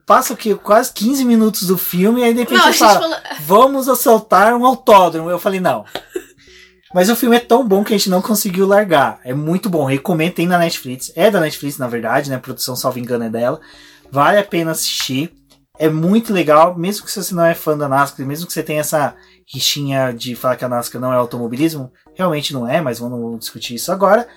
passa o quê? Quase 15 minutos do filme, aí de repente Não, fala, falou. vamos assaltar um autódromo. Eu falei, não. Mas o filme é tão bom que a gente não conseguiu largar. É muito bom. Recomendo, tem na Netflix. É da Netflix, na verdade, né? A produção, salvo engano, é dela. Vale a pena assistir. É muito legal, mesmo que você não é fã da NASCAR, mesmo que você tenha essa rixinha de falar que a NASCAR não é automobilismo, realmente não é, mas vamos discutir isso agora.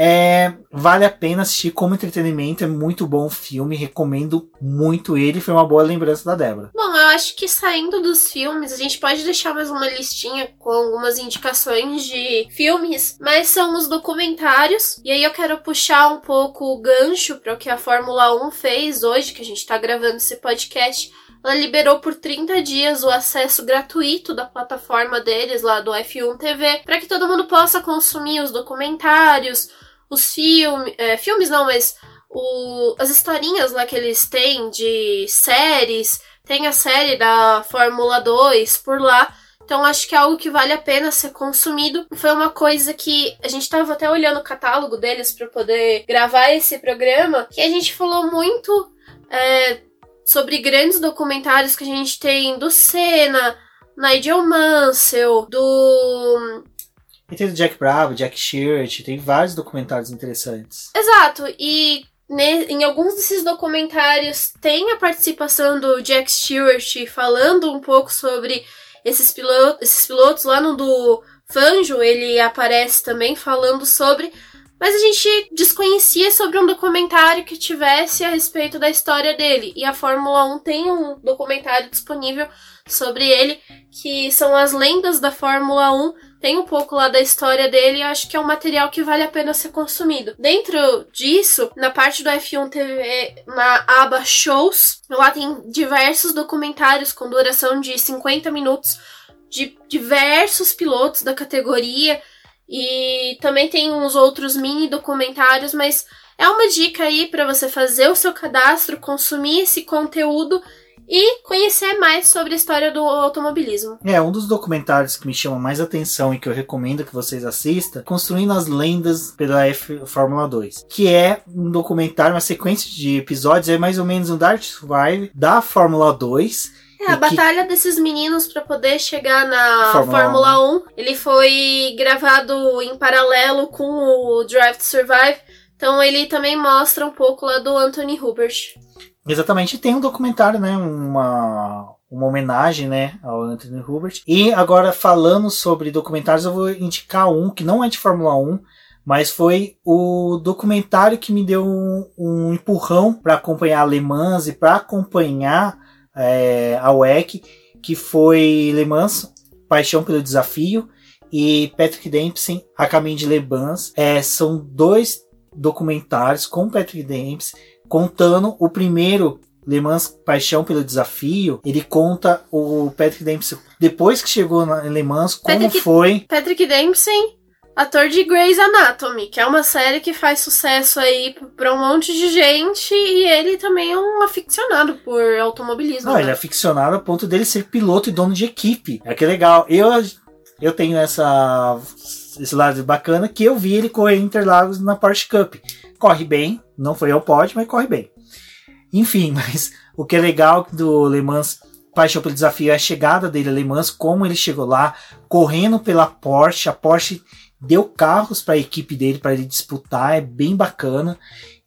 É, vale a pena assistir como entretenimento, é muito bom o filme, recomendo muito ele, foi uma boa lembrança da Débora. Bom, eu acho que saindo dos filmes, a gente pode deixar mais uma listinha com algumas indicações de filmes, mas são os documentários. E aí eu quero puxar um pouco o gancho para o que a Fórmula 1 fez hoje, que a gente está gravando esse podcast. Ela liberou por 30 dias o acesso gratuito da plataforma deles, lá do F1 TV, para que todo mundo possa consumir os documentários, os filmes. filmes não, mas o, as historinhas lá que eles têm de séries. Tem a série da Fórmula 2 por lá. Então acho que é algo que vale a pena ser consumido. Foi uma coisa que a gente estava até olhando o catálogo deles para poder gravar esse programa, que a gente falou muito é, sobre grandes documentários que a gente tem do Senna, Nigel Mansell, do E tem o Jack Bravo, Jack Sheart, tem vários documentários interessantes. Exato, e em alguns desses documentários tem a participação do Jack Stewart falando um pouco sobre esses, pilo esses pilotos. Lá no do Fanjo ele aparece também falando sobre. Mas a gente desconhecia sobre um documentário que tivesse a respeito da história dele. E a Fórmula 1 tem um documentário disponível sobre ele, que são as lendas da Fórmula 1 tem um pouco lá da história dele e acho que é um material que vale a pena ser consumido. Dentro disso, na parte do F1 TV, na aba Shows, lá tem diversos documentários com duração de 50 minutos de diversos pilotos da categoria e também tem uns outros mini documentários, mas é uma dica aí para você fazer o seu cadastro, consumir esse conteúdo e conhecer mais sobre a história do automobilismo. É, um dos documentários que me chama mais atenção e que eu recomendo que vocês assistam, Construindo as Lendas pela F Fórmula 2, que é um documentário, uma sequência de episódios, é mais ou menos um Dark Survive da Fórmula 2. É, a e batalha desses meninos para poder chegar na Fórmula Fórmula, 1. Ele foi gravado em paralelo com o Drive to Survive. Então ele também mostra um pouco lá do Anthony Hubert. Exatamente, tem um documentário, né, uma, uma homenagem, né, ao Anthony Hubert. E agora falando sobre documentários, eu vou indicar um que não é de Fórmula 1, mas foi o documentário que me deu um, um empurrão para acompanhar Le Mans e para acompanhar é, a WEC, que foi Le Mans, Paixão pelo Desafio, e Patrick Dempsey, A Caminho de Le Mans. É, são dois documentários com Patrick Dempsey contando o primeiro Le Mans Paixão pelo Desafio, ele conta o Patrick Dempsey depois que chegou na Le Mans, como Patrick- foi. Patrick Dempsey, ator de Grey's Anatomy, que é uma série que faz sucesso aí pra um monte de gente e ele também é um aficionado por automobilismo. Não, né? ele é aficionado a ponto dele ser piloto e dono de equipe. É que legal. Eu, eu tenho essa esse lado bacana que eu vi ele correr em Interlagos na Porsche Cup. Corre bem, não foi ao pódio, mas corre bem. Enfim, mas o que é legal do Le Mans Paixão pelo Desafio é a chegada dele a Le Mans, como ele chegou lá, correndo pela Porsche. A Porsche deu carros para a equipe dele para ele disputar, é bem bacana.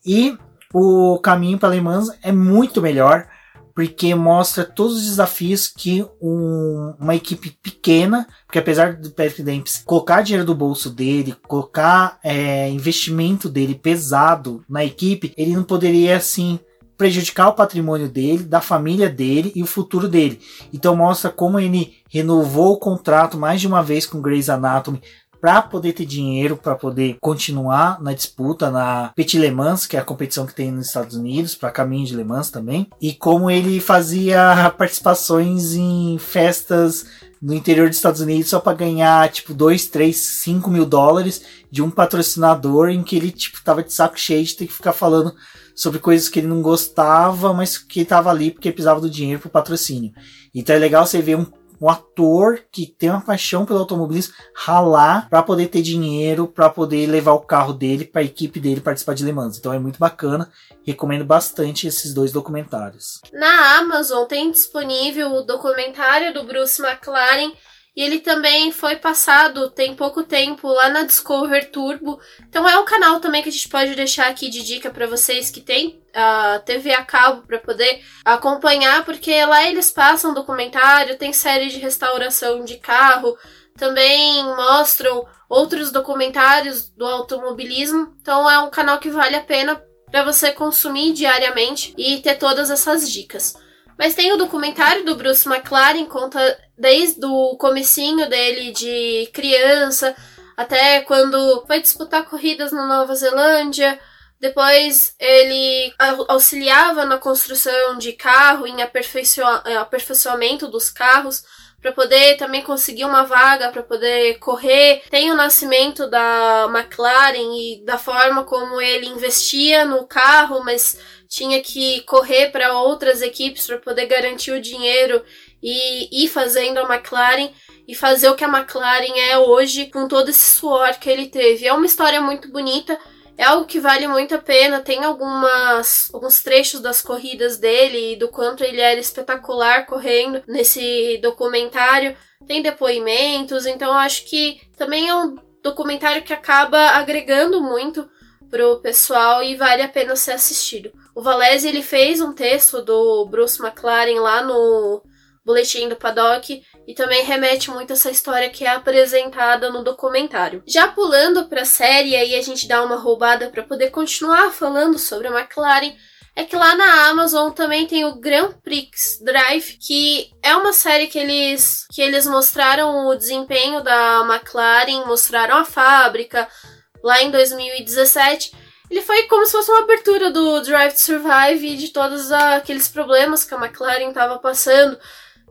E o caminho para Le Mans é muito melhor, porque mostra todos os desafios que um- uma equipe pequena, porque apesar do Patrick Dempsey colocar dinheiro do bolso dele, colocar é, investimento dele pesado na equipe, ele não poderia assim prejudicar o patrimônio dele, da família dele e o futuro dele. Então mostra como ele renovou o contrato mais de uma vez com Grey's Anatomy para poder ter dinheiro, para poder continuar na disputa na Petit Le Mans, que é a competição que tem nos Estados Unidos, para caminho de Le Mans também, e como ele fazia participações em festas no interior dos Estados Unidos só para ganhar tipo 2, 3, 5 mil dólares de um patrocinador em que ele tipo tava de saco cheio de ter que ficar falando sobre coisas que ele não gostava, mas que estava ali porque precisava do dinheiro pro patrocínio. Então é legal você ver um, um ator que tem uma paixão pelo automobilismo ralar para poder ter dinheiro, para poder levar o carro dele para a equipe dele participar de Le Mans. Então é muito bacana. Recomendo bastante esses dois documentários. Na Amazon tem disponível o documentário do Bruce McLaren e ele também foi passado tem pouco tempo lá na Discover Turbo. Então é um canal também que a gente pode deixar aqui de dica para vocês que tem a TV a cabo para poder acompanhar, porque lá eles passam documentário, tem série de restauração de carro, também mostram outros documentários do automobilismo. Então é um canal que vale a pena para você consumir diariamente e ter todas essas dicas. Mas tem o documentário do Bruce McLaren, conta desde o comecinho dele de criança até quando foi disputar corridas na Nova Zelândia. Depois ele au- auxiliava na construção de carro, em eh, aperfeiçoamento dos carros, para poder também conseguir uma vaga, para poder correr. Tem o nascimento da McLaren e da forma como ele investia no carro, mas tinha que correr para outras equipes para poder garantir o dinheiro e ir fazendo a McLaren e fazer o que a McLaren é hoje com todo esse suor que ele teve. É uma história muito bonita, é algo que vale muito a pena. Tem algumas alguns trechos das corridas dele e do quanto ele era espetacular correndo nesse documentário. Tem depoimentos, então acho que também é um documentário que acaba agregando muito pro pessoal e vale a pena ser assistido. O Valese ele fez um texto do Bruce McLaren lá no Boletim do Paddock e também remete muito a essa história que é apresentada no documentário. Já pulando para a série aí a gente dá uma roubada para poder continuar falando sobre a McLaren. É que lá na Amazon também tem o Grand Prix Drive, que é uma série que eles que eles mostraram o desempenho da McLaren, mostraram a fábrica lá em 2017. Ele foi como se fosse uma abertura do Drive to Survive e de todos aqueles problemas que a McLaren estava passando,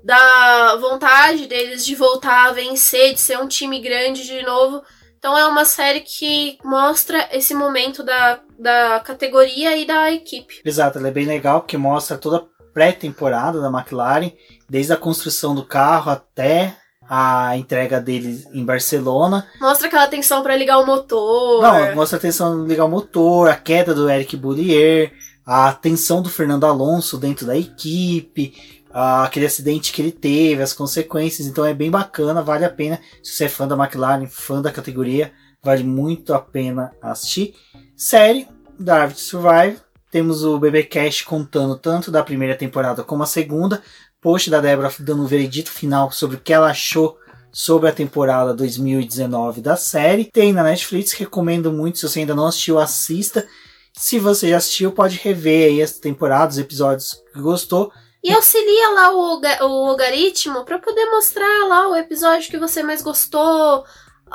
da vontade deles de voltar a vencer, de ser um time grande de novo. Então é uma série que mostra esse momento da, da categoria e da equipe. Exato, ela é bem legal porque mostra toda pré-temporada da McLaren, desde a construção do carro até a entrega dele em Barcelona. Mostra aquela tensão para ligar o motor. Não, mostra a tensão de ligar o motor, a queda do Eric Boulier, a tensão do Fernando Alonso dentro da equipe, aquele acidente que ele teve, as consequências. Então é bem bacana, vale a pena. Se você é fã da McLaren, fã da categoria, vale muito a pena assistir. Série Drive Survive. Temos o BB Cash contando tanto da primeira temporada como a segunda. Post da Débora dando um veredito final sobre o que ela achou sobre a temporada 2019 da série. Tem na Netflix, recomendo muito. Se você ainda não assistiu, assista. Se você já assistiu, pode rever aí as temporadas, os episódios que gostou. E auxilia lá o, o algoritmo para poder mostrar lá o episódio que você mais gostou,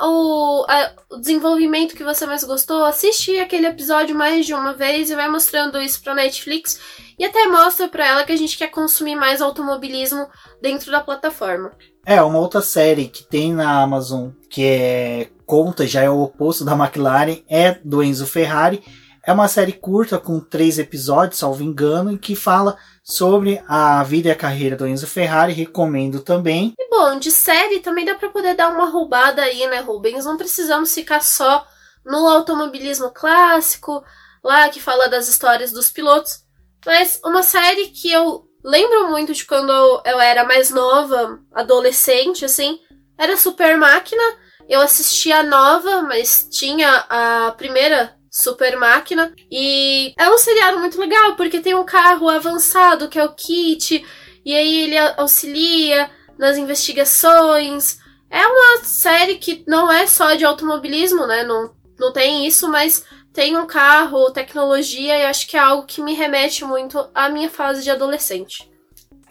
o, a, o desenvolvimento que você mais gostou, assiste aquele episódio mais de uma vez e vai mostrando isso pra Netflix e até mostra pra ela que a gente quer consumir mais automobilismo dentro da plataforma. É, uma outra série que tem na Amazon que é conta, já é o oposto da McLaren, é do Enzo Ferrari. É uma série curta com três episódios, salvo engano, e que fala sobre a vida e a carreira do Enzo Ferrari, recomendo também. E bom, de série também dá para poder dar uma roubada aí, né, Rubens? Não precisamos ficar só no automobilismo clássico, lá que fala das histórias dos pilotos, mas uma série que eu lembro muito de quando eu era mais nova, adolescente, assim, era Super Máquina. Eu assistia a nova, mas tinha a primeira super máquina. E é um seriado muito legal, porque tem um carro avançado, que é o Kit, e aí ele auxilia nas investigações. É uma série que não é só de automobilismo, né? Não, não tem isso, mas tem um carro, tecnologia, e acho que é algo que me remete muito à minha fase de adolescente.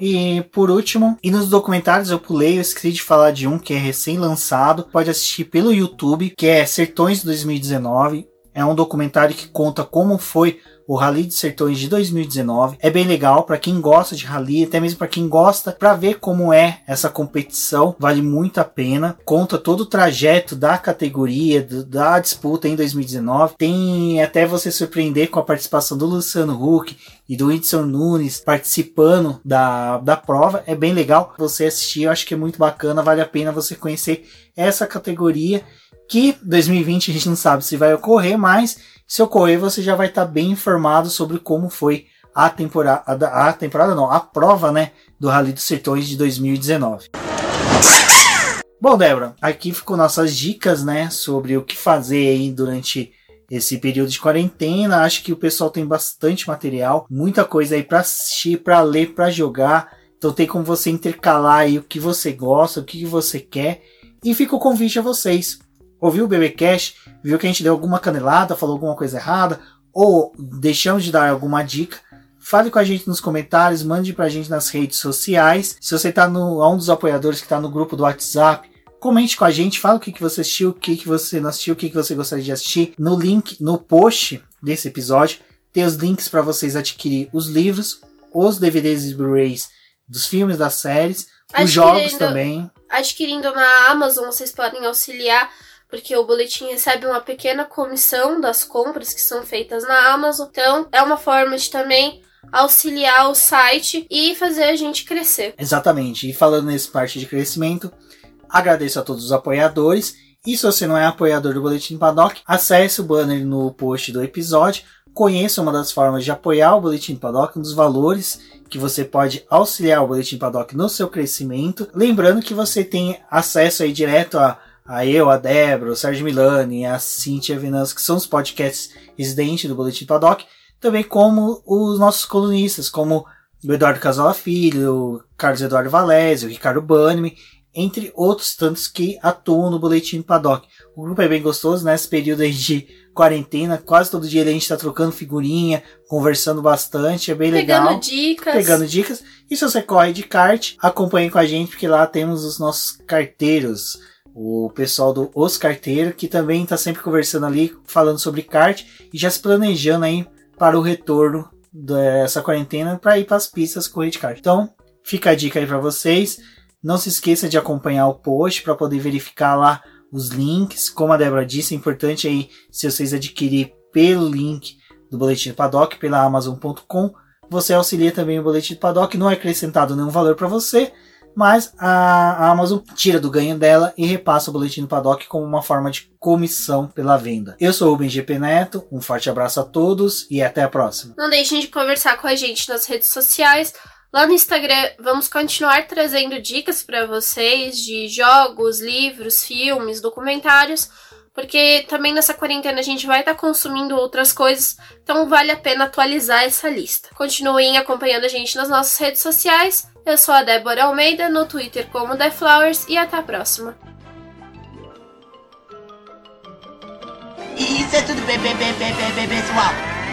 E por último, e nos documentários eu pulei, eu esqueci de falar de um que é recém-lançado, pode assistir pelo YouTube, que é Sertões 2019. É um documentário que conta como foi o Rally de Sertões de 2019. É bem legal para quem gosta de rally, até mesmo para quem gosta para ver como é essa competição. Vale muito a pena. Conta todo o trajeto da categoria, da disputa em 2019. Tem até você surpreender com a participação do Luciano Huck e do Whindersson Nunes participando da, da prova. É bem legal você assistir. Eu acho que é muito bacana. Vale a pena você conhecer essa categoria que 2020 a gente não sabe se vai ocorrer, mas se ocorrer você já vai estar tá bem informado sobre como foi a temporada, a temporada não, a prova, né, do Rally dos Sertões de 2019. Bom, Débora, aqui ficou nossas dicas, né, sobre o que fazer aí durante esse período de quarentena. Acho que o pessoal tem bastante material, muita coisa aí para assistir, para ler, para jogar. Então tem como você intercalar aí o que você gosta, o que você quer. E fica o convite a vocês ouviu o BBcast, viu que a gente deu alguma canelada, falou alguma coisa errada, ou deixamos de dar alguma dica, fale com a gente nos comentários, mande pra gente nas redes sociais. Se você tá no um dos apoiadores que tá no grupo do WhatsApp, comente com a gente, fala o que, que você assistiu, o que, que você não assistiu, o que, que você gostaria de assistir. No link, no post desse episódio, tem os links para vocês adquirir os livros, os DVDs e Blu-rays dos filmes, das séries, os jogos também. Adquirindo na Amazon, vocês podem auxiliar porque o boletim recebe uma pequena comissão das compras que são feitas na Amazon. Então, é uma forma de também auxiliar o site e fazer a gente crescer. Exatamente. E falando nesse parte de crescimento, agradeço a todos os apoiadores. E se você não é apoiador do Boletim Paddock, acesse o banner no post do episódio. Conheça uma das formas de apoiar o Boletim Paddock, um dos valores que você pode auxiliar o Boletim Paddock no seu crescimento. Lembrando que você tem acesso aí direto a a eu, a Débora, o Sérgio Milani, a Cintia Venâncio, que são os podcasts residentes do Boletim Paddock, também como os nossos colunistas, como o Eduardo Casola Filho, o Carlos Eduardo Valese, o Ricardo Banime, entre outros tantos que atuam no Boletim Paddock. O grupo é bem gostoso, nesse né? período aí de quarentena, quase todo dia a gente está trocando figurinha, conversando bastante, é bem pegando legal. Pegando dicas. Pegando dicas. E se você corre de kart, acompanhe com a gente, porque lá temos os nossos carteiros o pessoal do Os Carteiro, que também está sempre conversando ali, falando sobre kart e já se planejando aí para o retorno dessa quarentena para ir para as pistas correr de kart. Então, fica a dica aí para vocês. Não se esqueça de acompanhar o post para poder verificar lá os links. Como a Débora disse, é importante aí se vocês adquirir pelo link do Boletim Paddock pela Amazon.com, você auxilia também o boletim do paddock, não é acrescentado nenhum valor para você, mas a, Amazon tira do ganho dela e repassa o boletim do paddock como uma forma de comissão pela venda. Eu sou o BGP Neto, um forte abraço a todos e até a próxima. Não deixem de conversar com a gente nas redes sociais. Lá no Instagram vamos continuar trazendo dicas para vocês de jogos, livros, filmes, documentários porque também nessa quarentena a gente vai estar tá consumindo outras coisas, então vale a pena atualizar essa lista. Continuem acompanhando a gente nas nossas redes sociais. Eu sou a Débora Almeida, no Twitter como The Flowers, e até a próxima. Isso é tudo bem, bem, bem, pessoal.